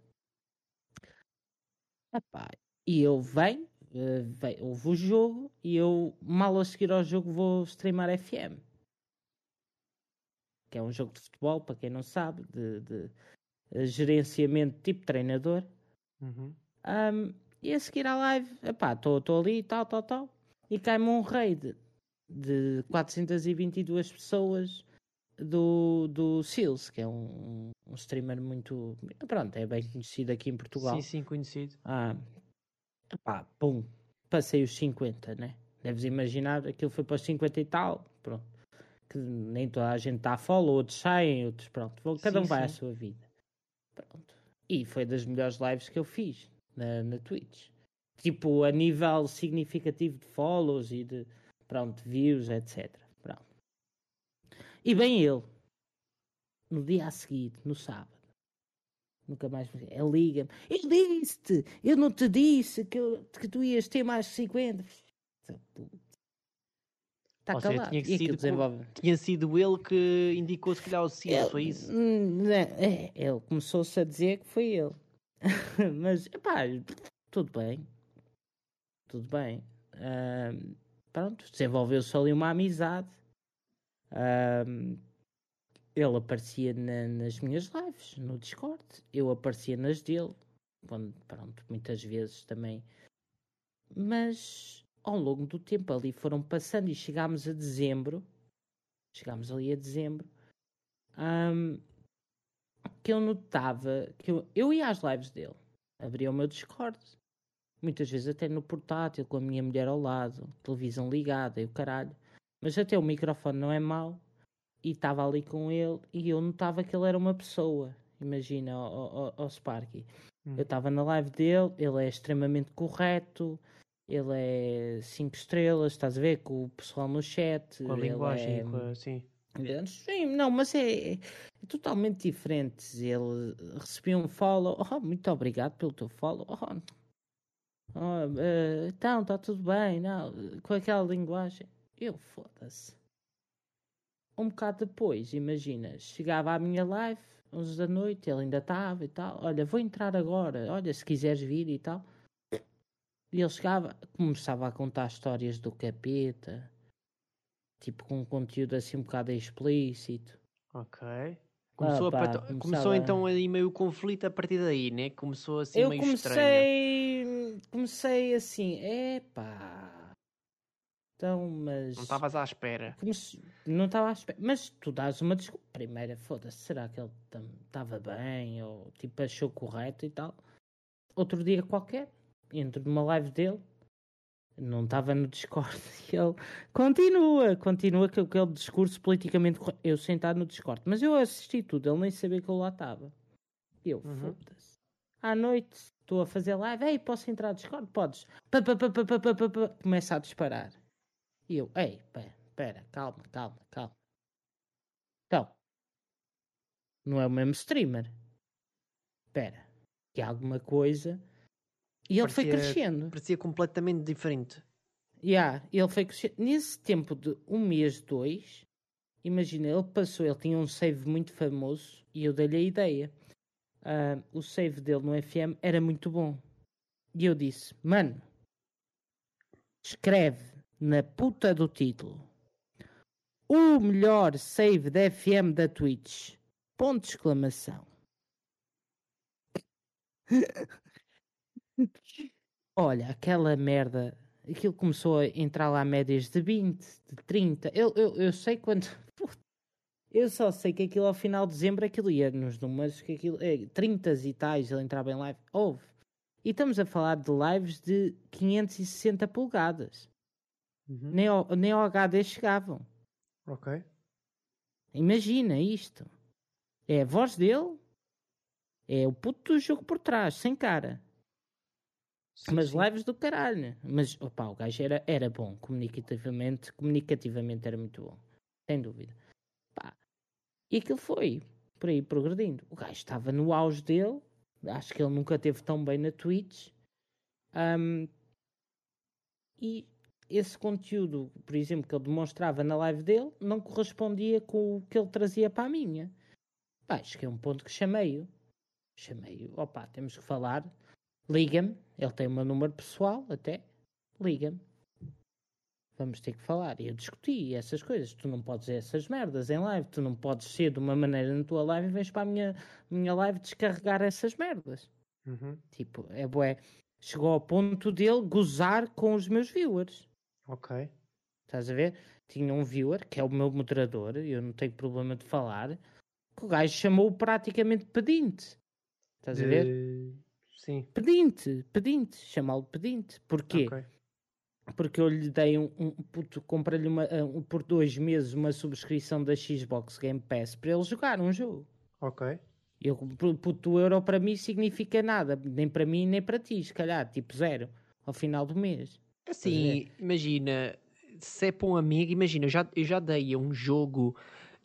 Epá, e eu venho, eh, venho, houve o jogo e eu, mal a seguir ao jogo, vou streamar FM. Que é um jogo de futebol, para quem não sabe, de, de, eh, gerenciamento tipo treinador. Uhum. Um, e a seguir à live, estou ali e tal, tal, tal. E cai-me um raid de 422 pessoas do, do Seals, que é um, um streamer muito. Pronto, é bem conhecido aqui em Portugal. Sim, sim, conhecido. Ah, epá, pum, passei os 50, né? Deves imaginar, aquilo foi para os 50 e tal, pronto. Que nem toda a gente está a follow, outros saem, outros, pronto. Cada Sim, um vai à sim. sua vida. Pronto. E foi das melhores lives que eu fiz na, na Twitch. Tipo, a nível significativo de follows e de, pronto, views, etc. Pronto. E bem ele, no dia a seguir, no sábado, Nunca mais me. Ele liga-me. Eu disse-te! Eu não te disse que, eu- que tu ias ter mais de 50. Está Ou seja, calado. tinha e aquilo sido desenvolve. Tinha sido ele que indicou se calhar o Seals, foi Ele- isso? Hum, não, é, ele começou-se a dizer que foi ele. Mas, pá, tudo bem. Tudo bem. Ahm, pronto, desenvolveu-se ali uma amizade. Ahm, ele aparecia na- nas minhas lives, no Discord. Eu aparecia nas dele. Quando, pronto, muitas vezes também. Mas, ao longo do tempo ali foram passando e chegámos a dezembro. Chegámos ali a dezembro. Ahm, que eu notava que eu, eu ia às lives dele, abria o meu Discord, muitas vezes até no portátil, com a minha mulher ao lado, televisão ligada e o caralho, mas até o microfone não é mau, e estava ali com ele, e eu notava que ele era uma pessoa, imagina, o Sparky. Hum. Eu estava na live dele, ele é extremamente correto, ele é 5 estrelas, estás a ver, com o pessoal no chat. Com a linguagem, é- com a- sim. Sim, não, mas é, é totalmente diferente. Ele recebeu um follow. Oh, muito obrigado pelo teu follow. Oh, oh, eh, então, está tudo bem. Não, com aquela linguagem. Eu, foda-se. Um bocado depois, imagina, chegava à minha live, 11 da noite, ele ainda estava e tal. Olha, vou entrar agora. Olha, se quiseres vir e tal. E ele chegava, começava a contar histórias do capeta tipo com um conteúdo assim um bocado explícito. Ok. Começou, a pá, começou começava- então aí meio o conflito a partir daí, né? Começou assim eu meio estranho. comecei, comecei assim, epá. Então, mas Não estavas à espera. comece- não estava à espera. Mas tu dás uma desculpa. Primeira, foda-se, será que ele estava bem? Ou tipo achou correto e tal? outro dia qualquer, entro numa live dele, não estava no Discord, e ele continua, continua com aquele discurso politicamente correto. Eu sentado no Discord, mas eu assisti tudo, ele nem sabia que eu lá estava. Eu, Uhum. foda-se. À noite, estou a fazer live, ei, posso entrar no Discord? Podes. Pá, pá, pá. Começa a disparar. E eu, ei, pera, pera, calma, calma, calma. Então, não é o mesmo streamer. Espera, que alguma coisa. E ele foi Parecia- crescendo. Parecia completamente diferente. Yeah, ele foi crescendo. Nesse tempo de um mês, dois, imagina, ele passou, ele tinha um save muito famoso e eu dei-lhe a ideia. Ah, o save dele no FM era muito bom. E eu disse, mano, escreve na puta do título o melhor save da FM da Twitch. Ponto de exclamação. Olha, aquela merda. Aquilo começou a entrar lá médias de 20, de 30. Eu, eu, eu sei quando. Eu só sei que aquilo ao final de dezembro aquilo ia nos números, que aquilo. É, 30 e tais, ele entrava em live. Houve. E estamos a falar de lives de 560 polegadas. Uhum. Nem ao, nem ao HD chegavam. Ok. Imagina isto. É a voz dele, é o puto do jogo por trás, sem cara. Sim, Mas sim. lives do caralho. Mas opa, o gajo era, era bom, comunicativamente, comunicativamente era muito bom. Sem dúvida. Pá. E aquilo foi por aí progredindo. O gajo estava no auge dele. Acho que ele nunca teve tão bem na Twitch. Ahm, e esse conteúdo, por exemplo, que ele demonstrava na live dele, não correspondia com o que ele trazia para a minha. Pá, acho que é um ponto que chamei-o. Chamei-o. Opa, temos que falar. Liga-me. Ele tem o meu número pessoal, até. Liga-me. Vamos ter que falar. E eu discuti essas coisas. Tu não podes dizer essas merdas em live. Tu não podes ser de uma maneira na tua live e vens para a minha, minha live descarregar essas merdas. Uhum. Tipo, é bué. Chegou ao ponto dele gozar com os meus viewers. Ok. Estás a ver? Tinha um viewer, que é o meu moderador, eu não tenho problema de falar, que o gajo chamou praticamente pedinte. Estás a ver? Sim. Pedinte, pedinte, chamá-lo pedinte. Porquê? Ok. Porque eu lhe dei um, um puto, comprei-lhe uma, um- por dois meses uma subscrição da Xbox Game Pass para ele jogar um jogo. Ok. Eu, pu- puto, o euro para mim significa nada, nem para mim nem para ti, se calhar, tipo zero, ao final do mês. Assim, imagina, se é para um amigo, imagina, eu já, eu já dei a um jogo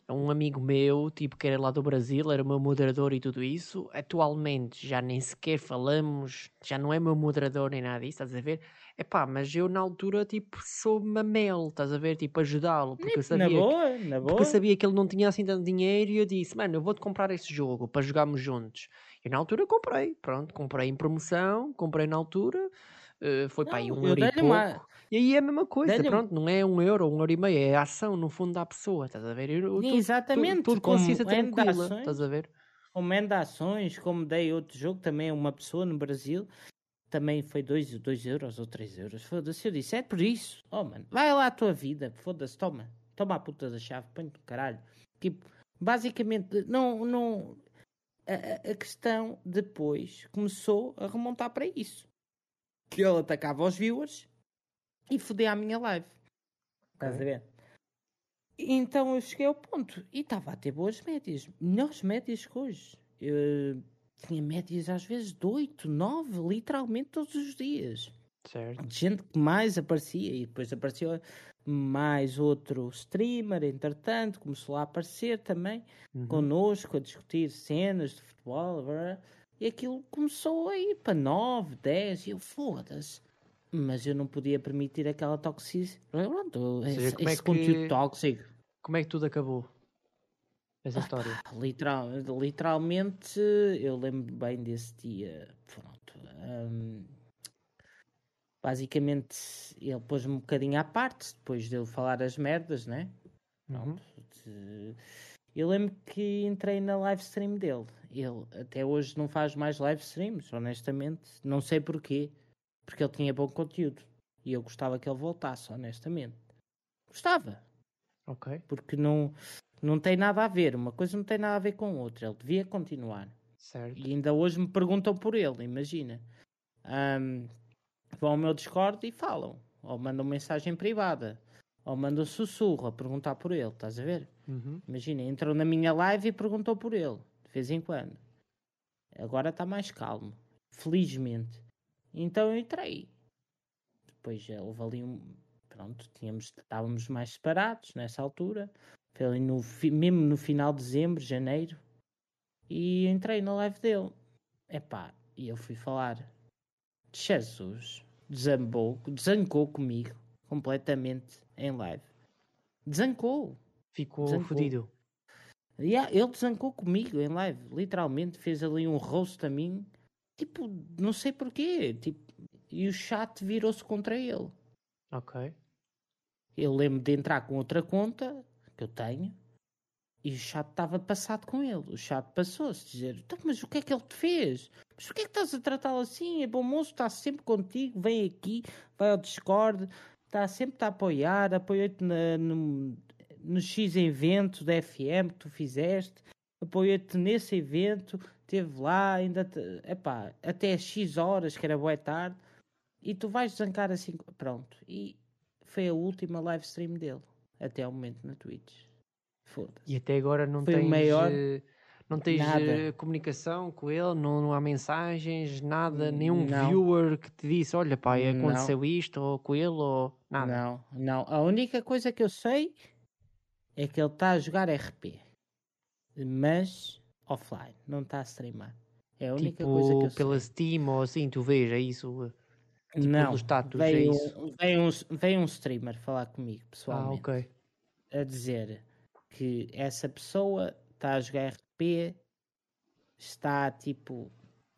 um amigo meu, tipo, que era lá do Brasil, era o meu moderador e tudo isso. Atualmente já nem sequer falamos, já não é meu moderador nem nada disso, estás a ver? É pá, mas eu na altura, tipo, sou mamel, estás a ver? Tipo, ajudá-lo, porque eu sabia na que- boa, na boa. Porque eu sabia que ele não tinha assim tanto dinheiro e eu disse, mano, eu vou-te comprar esse jogo para jogarmos juntos. E na altura comprei, pronto, comprei em promoção, comprei na altura, eh, foi para aí um eu euro e pouco. uma- E aí é a mesma coisa, pronto, não é um euro, um euro e meio, é a ação no fundo da pessoa, estás a ver? Eu, eu, tudo- Exatamente, Tudo, consciência tranquila, ações. estás a ver? como Ações, como dei outro jogo também a uma pessoa no Brasil, também foi 2 dois, dois euros ou 3 euros. Foda-se, eu disse, é por isso. Oh, mano, vai lá a tua vida, foda-se, toma, toma a puta da chave, põe do caralho. Tipo, basicamente, não, não. A, a- a questão depois começou a remontar para isso. Que ele atacava os viewers e fodia a minha live. Estás a ver? Então eu cheguei ao ponto e estava a ter boas médias, melhores médias que hoje. Eu tinha médias às vezes de 8, 9, literalmente todos os dias. Certo. De gente que mais aparecia e depois apareceu mais outro streamer, entretanto, começou a aparecer também Uhum. connosco a discutir cenas de futebol, blá, e aquilo começou a ir para 9, 10, e eu foda-se. Mas eu não podia permitir aquela toxicidade. Pronto, seja, esse, é esse que- conteúdo tóxico. Como é que tudo acabou? Essa história. Literal, literalmente, eu lembro bem desse dia. Pronto. hum, basicamente, ele pôs-me um bocadinho à parte, depois de eu falar as merdas, né? Uhum. De- Eu lembro que entrei na live stream dele. Ele até hoje não faz mais live streams, honestamente. Não sei porquê. Porque ele tinha bom conteúdo. E eu gostava que ele voltasse, honestamente. Gostava. Ok. Porque não, não tem nada a ver. Uma coisa não tem nada a ver com outra. Ele devia continuar. Certo. E ainda hoje me perguntam por ele, imagina. Um, vão ao meu Discord e falam. Ou mandam mensagem privada. Ou mandam sussurro a perguntar por ele, estás a ver? Uhum. Imagina, entrou na minha live e perguntou por ele, de vez em quando. Agora está mais calmo, felizmente. Então eu entrei. Depois houve ali um. Pronto, tínhamos, estávamos mais separados nessa altura. Foi ali no, mesmo no final de dezembro, janeiro. E entrei na live dele. Epá, e eu fui falar. Jesus desambou, desancou comigo completamente em live. Desancou. Ficou Desancou. fodido. Yeah, ele desancou comigo em live, literalmente fez ali um roast a mim, tipo, não sei porquê, tipo, e o chat virou-se contra ele. Ok. Eu lembro de entrar com outra conta que eu tenho e o chat estava passado com ele. O chat passou-se, dizer: "Então, Mas o que é que ele te fez? Mas por que é que estás a tratá-lo assim? É bom moço, está sempre contigo, vem aqui, vai ao Discord, está sempre a apoiar, apoiou-te no, no X evento da FM que tu fizeste, apoiou-te nesse evento, esteve lá, ainda te, epá, até X horas, que era boa tarde, e tu vais desancar assim. Pronto. E foi a última live stream dele, até ao momento na Twitch. Foda-se. E até agora não Foi o tens, maior- eh, não tens Nada. eh, comunicação com ele, não, não há mensagens, nada, nenhum Não. viewer que te disse, olha pá, Não. aconteceu isto, ou com ele, ou nada. Não, não. A única coisa que eu sei é que ele está a jogar RP, mas offline, não está a streamar. É a única coisa que tipo, eu pela sei. Steam ou assim, tu vês, é isso? tipo, não, status, é veio, isso? veio, um, veio um streamer falar comigo Ah, pessoalmente ok. a dizer que essa pessoa está a jogar RP, está tipo,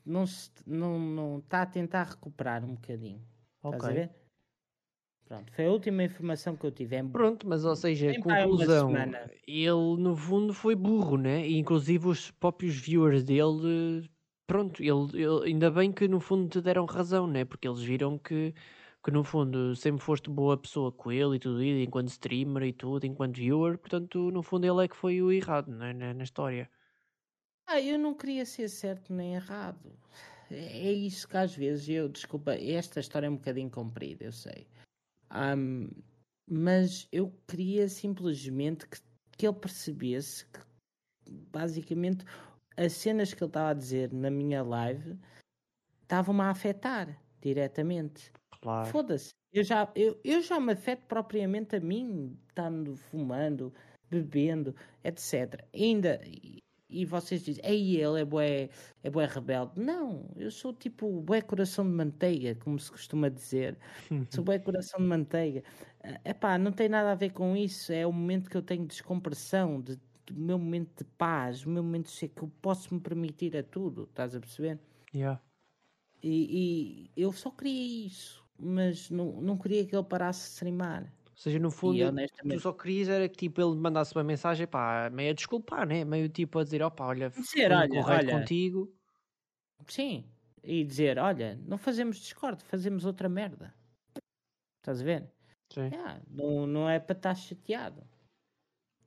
não não não está a tentar recuperar um bocadinho. Estás a Ok. Pronto, foi a última informação que eu tive. É Pronto, mas ou seja, uma conclusão, ele no fundo foi burro, né? E inclusive os próprios viewers dele, pronto, ele, ele- ainda bem que no fundo te deram razão, né? Porque eles viram que, que no fundo sempre foste boa pessoa com ele e tudo isso, enquanto streamer e tudo, enquanto viewer, portanto no fundo ele é que foi o errado, né? na, na história. Ah, eu não queria ser certo nem errado. É isso que às vezes eu, desculpa, esta história é um bocadinho comprida, eu sei. Ahm, mas eu queria simplesmente que, que ele percebesse que basicamente as cenas que ele estava a dizer na minha live estavam-me a afetar diretamente. Claro. Foda-se. Eu já, eu, eu já me afeto propriamente a mim, estando fumando, bebendo, etc. Ainda, e, vocês dizem, ei, ele é bué, é bué rebelde. Não, eu sou tipo bué coração de manteiga, como se costuma dizer. Sou bué coração de manteiga. É epá, não tem nada a ver com isso. É o momento que eu tenho de descompressão, de, do meu momento de paz, o meu momento de ser que eu posso me permitir a tudo, estás a perceber? Yeah. E, e eu só queria isso, mas não, não queria que ele parasse de streamar. Ou seja, no fundo, tu só querias era que tipo, ele mandasse uma mensagem, pá, meio a desculpar, né? Meio tipo a dizer, opá, olha, Dizer, olha, contigo. sim, e dizer: olha, não fazemos Discord, fazemos outra merda. Estás a ver? Sim. Yeah, não, não é para estar chateado.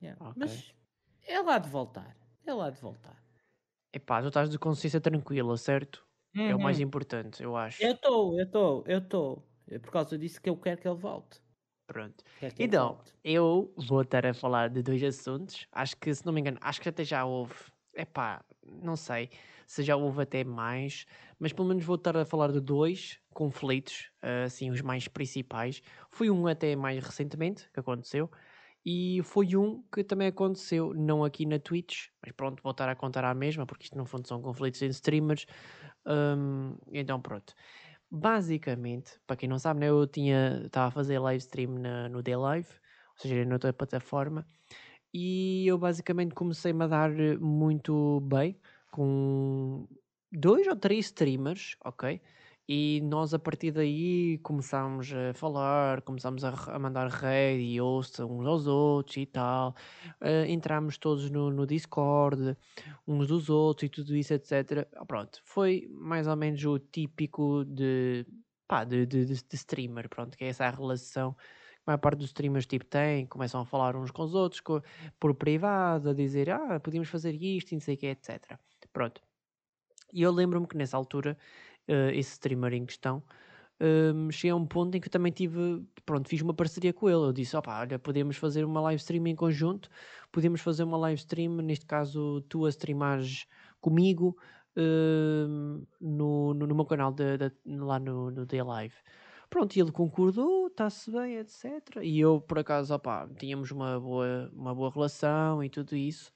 Yeah, Ok. Mas é lá de voltar. É lá de voltar. Epá, tu estás de consciência tranquila, certo? É o mais Uhum. importante, eu acho. Eu estou, eu estou, eu estou. É por causa disso que eu quero que ele volte. Pronto. Então, eu vou estar a falar de dois assuntos. Acho que, se não me engano, acho que até já houve. Epá, não sei se já houve até mais, mas pelo menos vou estar a falar de dois conflitos, ah, assim, os mais principais. Foi um até mais recentemente que aconteceu, e foi um que também aconteceu, não aqui na Twitch, mas pronto, vou estar a contar à mesma, porque isto no fundo são conflitos entre streamers. Hum, então, pronto. Basicamente, para quem não sabe, né, eu tinha estava a fazer live stream na, no Day Live, ou seja, na outra plataforma, e eu basicamente comecei-me a dar eh, muito bem com dois ou três streamers, ok? E nós a partir daí começámos a falar, começámos a, a mandar raid e host uns aos outros e tal. Eh, entramos todos no, no Discord, uns dos outros e tudo isso, etc. Ah, Pronto, foi mais ou menos o típico de, pá, de, de, de- de streamer, pronto, que é essa a relação que a maior parte dos streamers tipo tem, começam a falar uns com os outros por privado, a dizer, ah, podíamos fazer isto e não sei o que, etc. Pronto. E eu lembro-me que nessa altura, uh, esse streamer em questão, uh, cheguei a um ponto em que também tive, pronto, fiz uma parceria com ele. Eu disse, opa, olha, podemos fazer uma live stream em conjunto, podemos fazer uma live stream, neste caso tu a streamares comigo uh, no, no, no, meu canal de, de, lá no, no Day Live. Pronto, e ele concordou, está-se bem, etc. E eu, por acaso, opa, tínhamos uma boa, uma boa relação e tudo isso.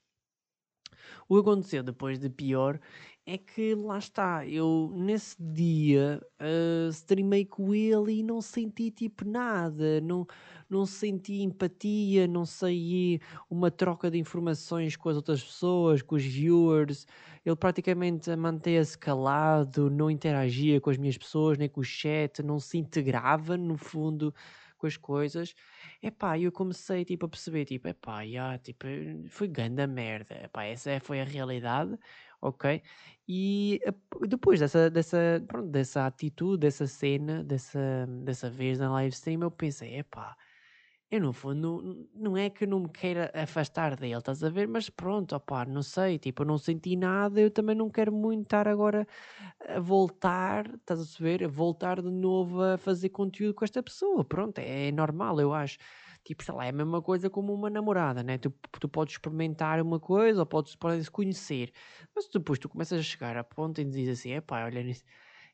O que aconteceu depois de pior é que lá está, eu nesse dia uh, streamei com ele e não senti tipo nada, não, não senti empatia, não sei uma troca de informações com as outras pessoas, com os viewers. Ele praticamente mantinha-se calado, não interagia com as minhas pessoas, nem com o chat, não se integrava no fundo com as coisas. Epá, eu comecei tipo, a perceber, tipo, epá, yeah, tipo, foi grande merda. Epá, essa foi a realidade, ok? E depois dessa, dessa, pronto, dessa atitude, dessa cena, dessa, dessa vez na live stream, eu pensei, epá, eu no fundo não, é que eu não me queira afastar dele, estás a ver? Mas pronto, opá, não sei, tipo, eu não senti nada, eu também não quero muito estar agora a voltar, estás a saber? A voltar de novo a fazer conteúdo com esta pessoa, pronto, é, é normal, eu acho. Tipo, sei lá, é a mesma coisa como uma namorada, né? Tu, tu podes experimentar uma coisa ou podes, podes conhecer, mas depois tu começas a chegar a ponto e dizes assim, é pá, olha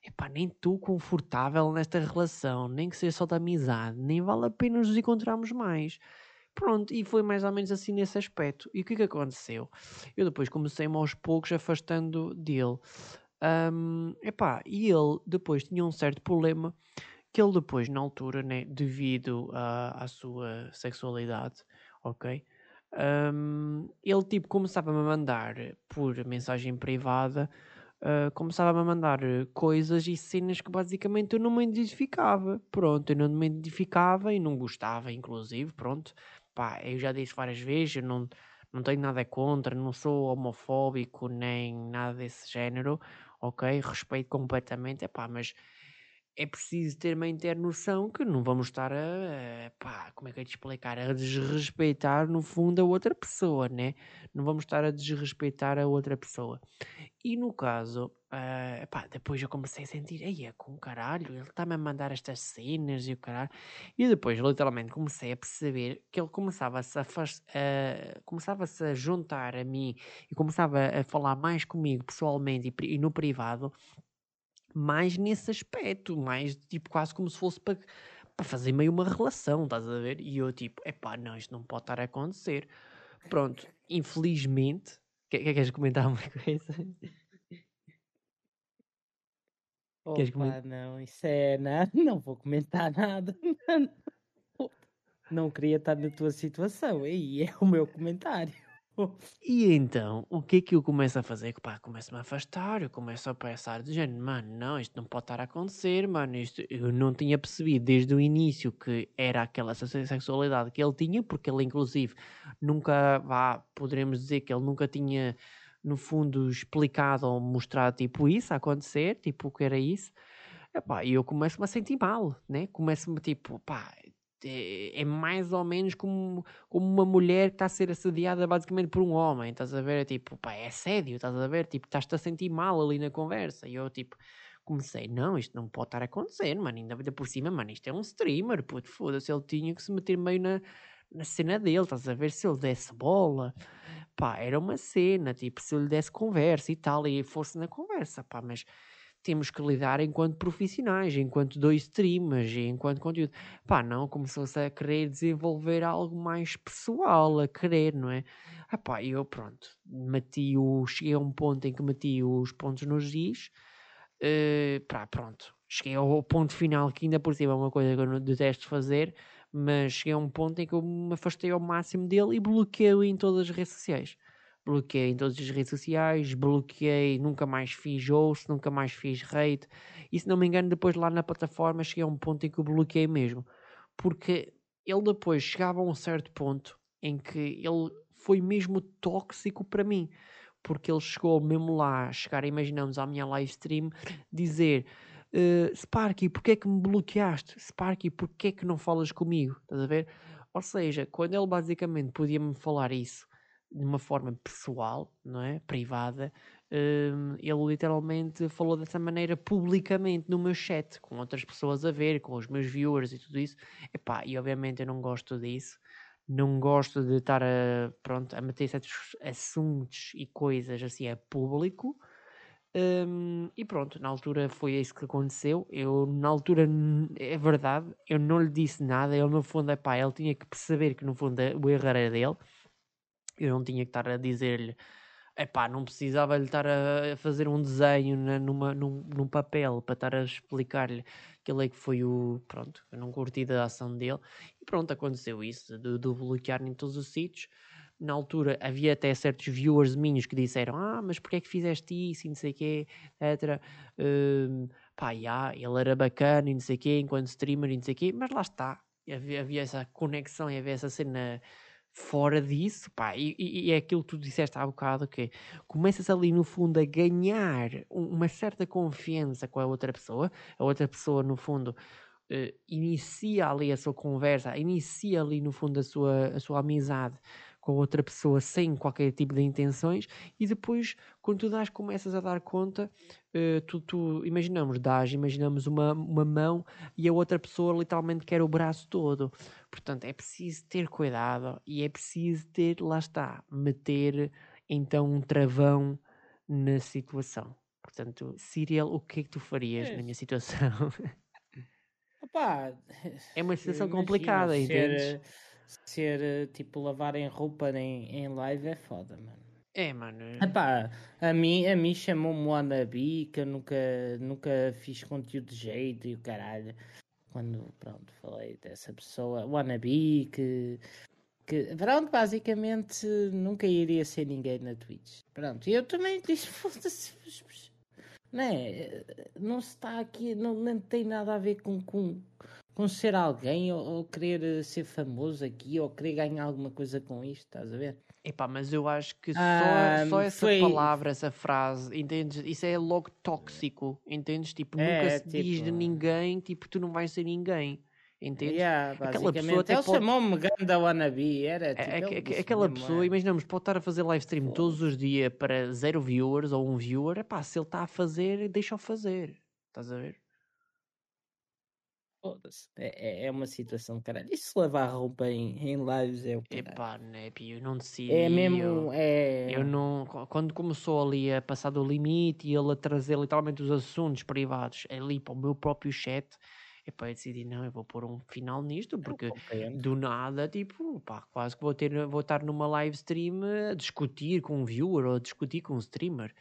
epá, nem estou confortável nesta relação, nem que seja só de amizade, nem vale a pena nos encontrarmos mais. Pronto, e foi mais ou menos assim nesse aspecto. E o que é que aconteceu? Eu depois comecei-me aos poucos afastando dele. Um, epá, e ele depois tinha um certo problema que ele depois, na altura, né, devido à sua sexualidade, ok? Um, ele tipo começava-me a mandar por mensagem privada uh, começava a mandar coisas e cenas que basicamente eu não me identificava. Pronto, eu não me identificava e não gostava, inclusive. Pronto, pá, eu já disse várias vezes, eu não, não tenho nada contra, não sou homofóbico nem nada desse género, ok? Respeito completamente, é pá, mas é preciso ter uma noção que não vamos estar a, a, pá, como é que é de explicar, a desrespeitar no fundo a outra pessoa, né? Não vamos estar a desrespeitar a outra pessoa. E no caso, uh, pá, depois eu comecei a sentir, aí é com caralho, ele está-me a mandar estas cenas e o caralho. E depois, literalmente, comecei a perceber que ele começava-se a, uh, começava-se a juntar a mim e começava a falar mais comigo pessoalmente e, e no privado mais nesse aspecto, mais tipo quase como se fosse para, para fazer meio uma relação, estás a ver? E eu tipo, epá, não, isto não pode estar a acontecer. Pronto, infelizmente, que, que, queres comentar uma coisa? Opa, queres comentar? não, isso é nada, não vou comentar nada. Não queria estar na tua situação, aí é o meu comentário. E então, o que é que eu começo a fazer? Pá, começo-me a afastar, eu começo a pensar, dizendo, mano, não, isto não pode estar a acontecer, mano, isto, eu não tinha percebido desde o início que era aquela sexualidade que ele tinha, porque ele inclusive nunca, vá, poderemos dizer que ele nunca tinha, no fundo, explicado ou mostrado, tipo, isso a acontecer, tipo, o que era isso, e eu começo-me a sentir mal, né, começo-me, tipo, pá, é, é, mais ou menos como, como uma mulher que está a ser assediada basicamente por um homem, estás a ver? É tipo, pá, é assédio, estás a ver? Tipo, estás-te a sentir mal ali na conversa. E eu, tipo, comecei, não, isto não pode estar a acontecer, mano, ainda por cima, mano, isto é um streamer, puto, foda-se, ele tinha que se meter meio na, na cena dele, estás a ver? Se ele desse bola, pá, era uma cena, tipo, se ele desse conversa e tal, e fosse na conversa, pá, mas temos que lidar enquanto profissionais, enquanto dois streamers, enquanto conteúdo. Pá, não, começou-se a querer desenvolver algo mais pessoal, a querer, não é? Ah pá, eu pronto, meti o, cheguei a um ponto em que meti os pontos nos is, uh, pá, pronto, cheguei ao ponto final que ainda por cima é uma coisa que eu detesto fazer, mas cheguei a um ponto em que eu me afastei ao máximo dele e bloqueei-o em todas as redes sociais bloqueei em todas as redes sociais, bloqueei, nunca mais fiz host, nunca mais fiz rate. E se não me engano, depois lá na plataforma cheguei a um ponto em que o bloqueei mesmo. Porque ele depois chegava a um certo ponto em que ele foi mesmo tóxico para mim. Porque ele chegou mesmo lá, chegar, imaginamos, à minha live stream, dizer uh, Sparky, porquê é que me bloqueaste? Sparky, porquê é que não falas comigo? Estás a ver? Ou seja, quando ele basicamente podia-me falar isso de uma forma pessoal, não é? Privada, hum, ele literalmente falou dessa maneira publicamente no meu chat, com outras pessoas a ver, com os meus viewers e tudo isso. Epá, e obviamente eu não gosto disso. Não gosto de estar a, pronto, a meter certos assuntos e coisas assim a público. Hum, e pronto, na altura foi isso que aconteceu. Eu, na altura, é verdade, eu não lhe disse nada. Ele, no fundo, é pá, ele tinha que perceber que, no fundo, o erro era dele. Eu não tinha que estar a dizer-lhe, epá, não precisava lhe estar a fazer um desenho na- numa, num, num papel para estar a explicar-lhe que ele é que foi o. Pronto, eu não curti da ação dele. E pronto, aconteceu isso, de, bloquear em todos os sítios. Na altura havia até certos viewers minhos que disseram: Ah, mas porquê é que fizeste isso e não sei o quê, etc. Hum, pá, já, ele era bacana e não sei o quê, enquanto streamer e não sei o quê, mas lá está. Havia, havia essa conexão e havia essa cena fora disso, pá, e, e- é aquilo que tu disseste há bocado, que começas ali no fundo a ganhar um- uma certa confiança com a outra pessoa, a outra pessoa no fundo eh, inicia ali a sua conversa, inicia ali no fundo a sua, a sua amizade com outra pessoa sem qualquer tipo de intenções e depois quando tu dás, começas a dar conta, eh, tu, tu imaginamos, dás, imaginamos uma, uma mão e a outra pessoa literalmente quer o braço todo. Portanto, é preciso ter cuidado e é preciso ter, lá está, meter então um travão na situação. Portanto, Cyril, o que é que tu farias na É. minha situação? Opá, É uma situação complicada, ser, entendes? Ser eh, tipo lavarem roupa em, em live é foda, mano. É, mano. Epá, a mim, a mim chamou-me wannabe, que eu nunca, nunca fiz conteúdo de jeito e o caralho. Quando, pronto, falei dessa pessoa, wannabe, que, que, pronto, basicamente nunca iria ser ninguém na Twitch. Pronto, e eu também disse, foda-se, né? Não se está aqui, não, não tem nada a ver com, com, com ser alguém ou, ou querer eh, ser famoso aqui ou querer ganhar alguma coisa com isto, estás a ver? Epá, mas eu acho que só, Ah, só essa foi- palavra, essa frase, entendes? Isso é logo tóxico, entendes? Tipo, nunca É, se diz de tipo- ninguém, tipo, tu não vais ser ninguém, entendes? Yeah, Aquela pessoa até Ele pode- chamou-me ganda wannabe, era É- tipo... ele é- disse aquela pessoa, é. imaginamos, pode estar a fazer live stream todos os dias para zero viewers ou um viewer, epá, se ele está a fazer, deixa-o fazer, estás a ver? Foda-se. É, é- uma situação, caralho. E se lavar roupa em, em lives é o caralho. Epá, né, eu não decidi. É eu- mesmo, é... Eu não. qu- Quando começou ali a passar do limite e ele a trazer literalmente os assuntos privados ali para o meu próprio chat, epá, eu decidi, não, eu vou pôr um final nisto, porque do nada, tipo, pá, quase que vou, ter, vou estar numa live stream a discutir com um viewer ou a discutir com um streamer.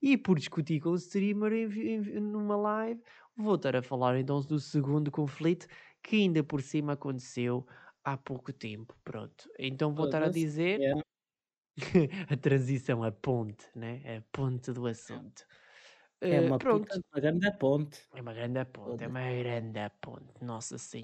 E por discutir com o streamer em em numa live, vou estar a falar então do segundo conflito que ainda por cima aconteceu há pouco tempo. Pronto. Então vou estar a dizer é. a transição, a ponte, né? A ponte do assunto. É Eh, uma pronto. puta uma grande ponte. É uma grande ponte, é uma grande ponte, nossa senhora.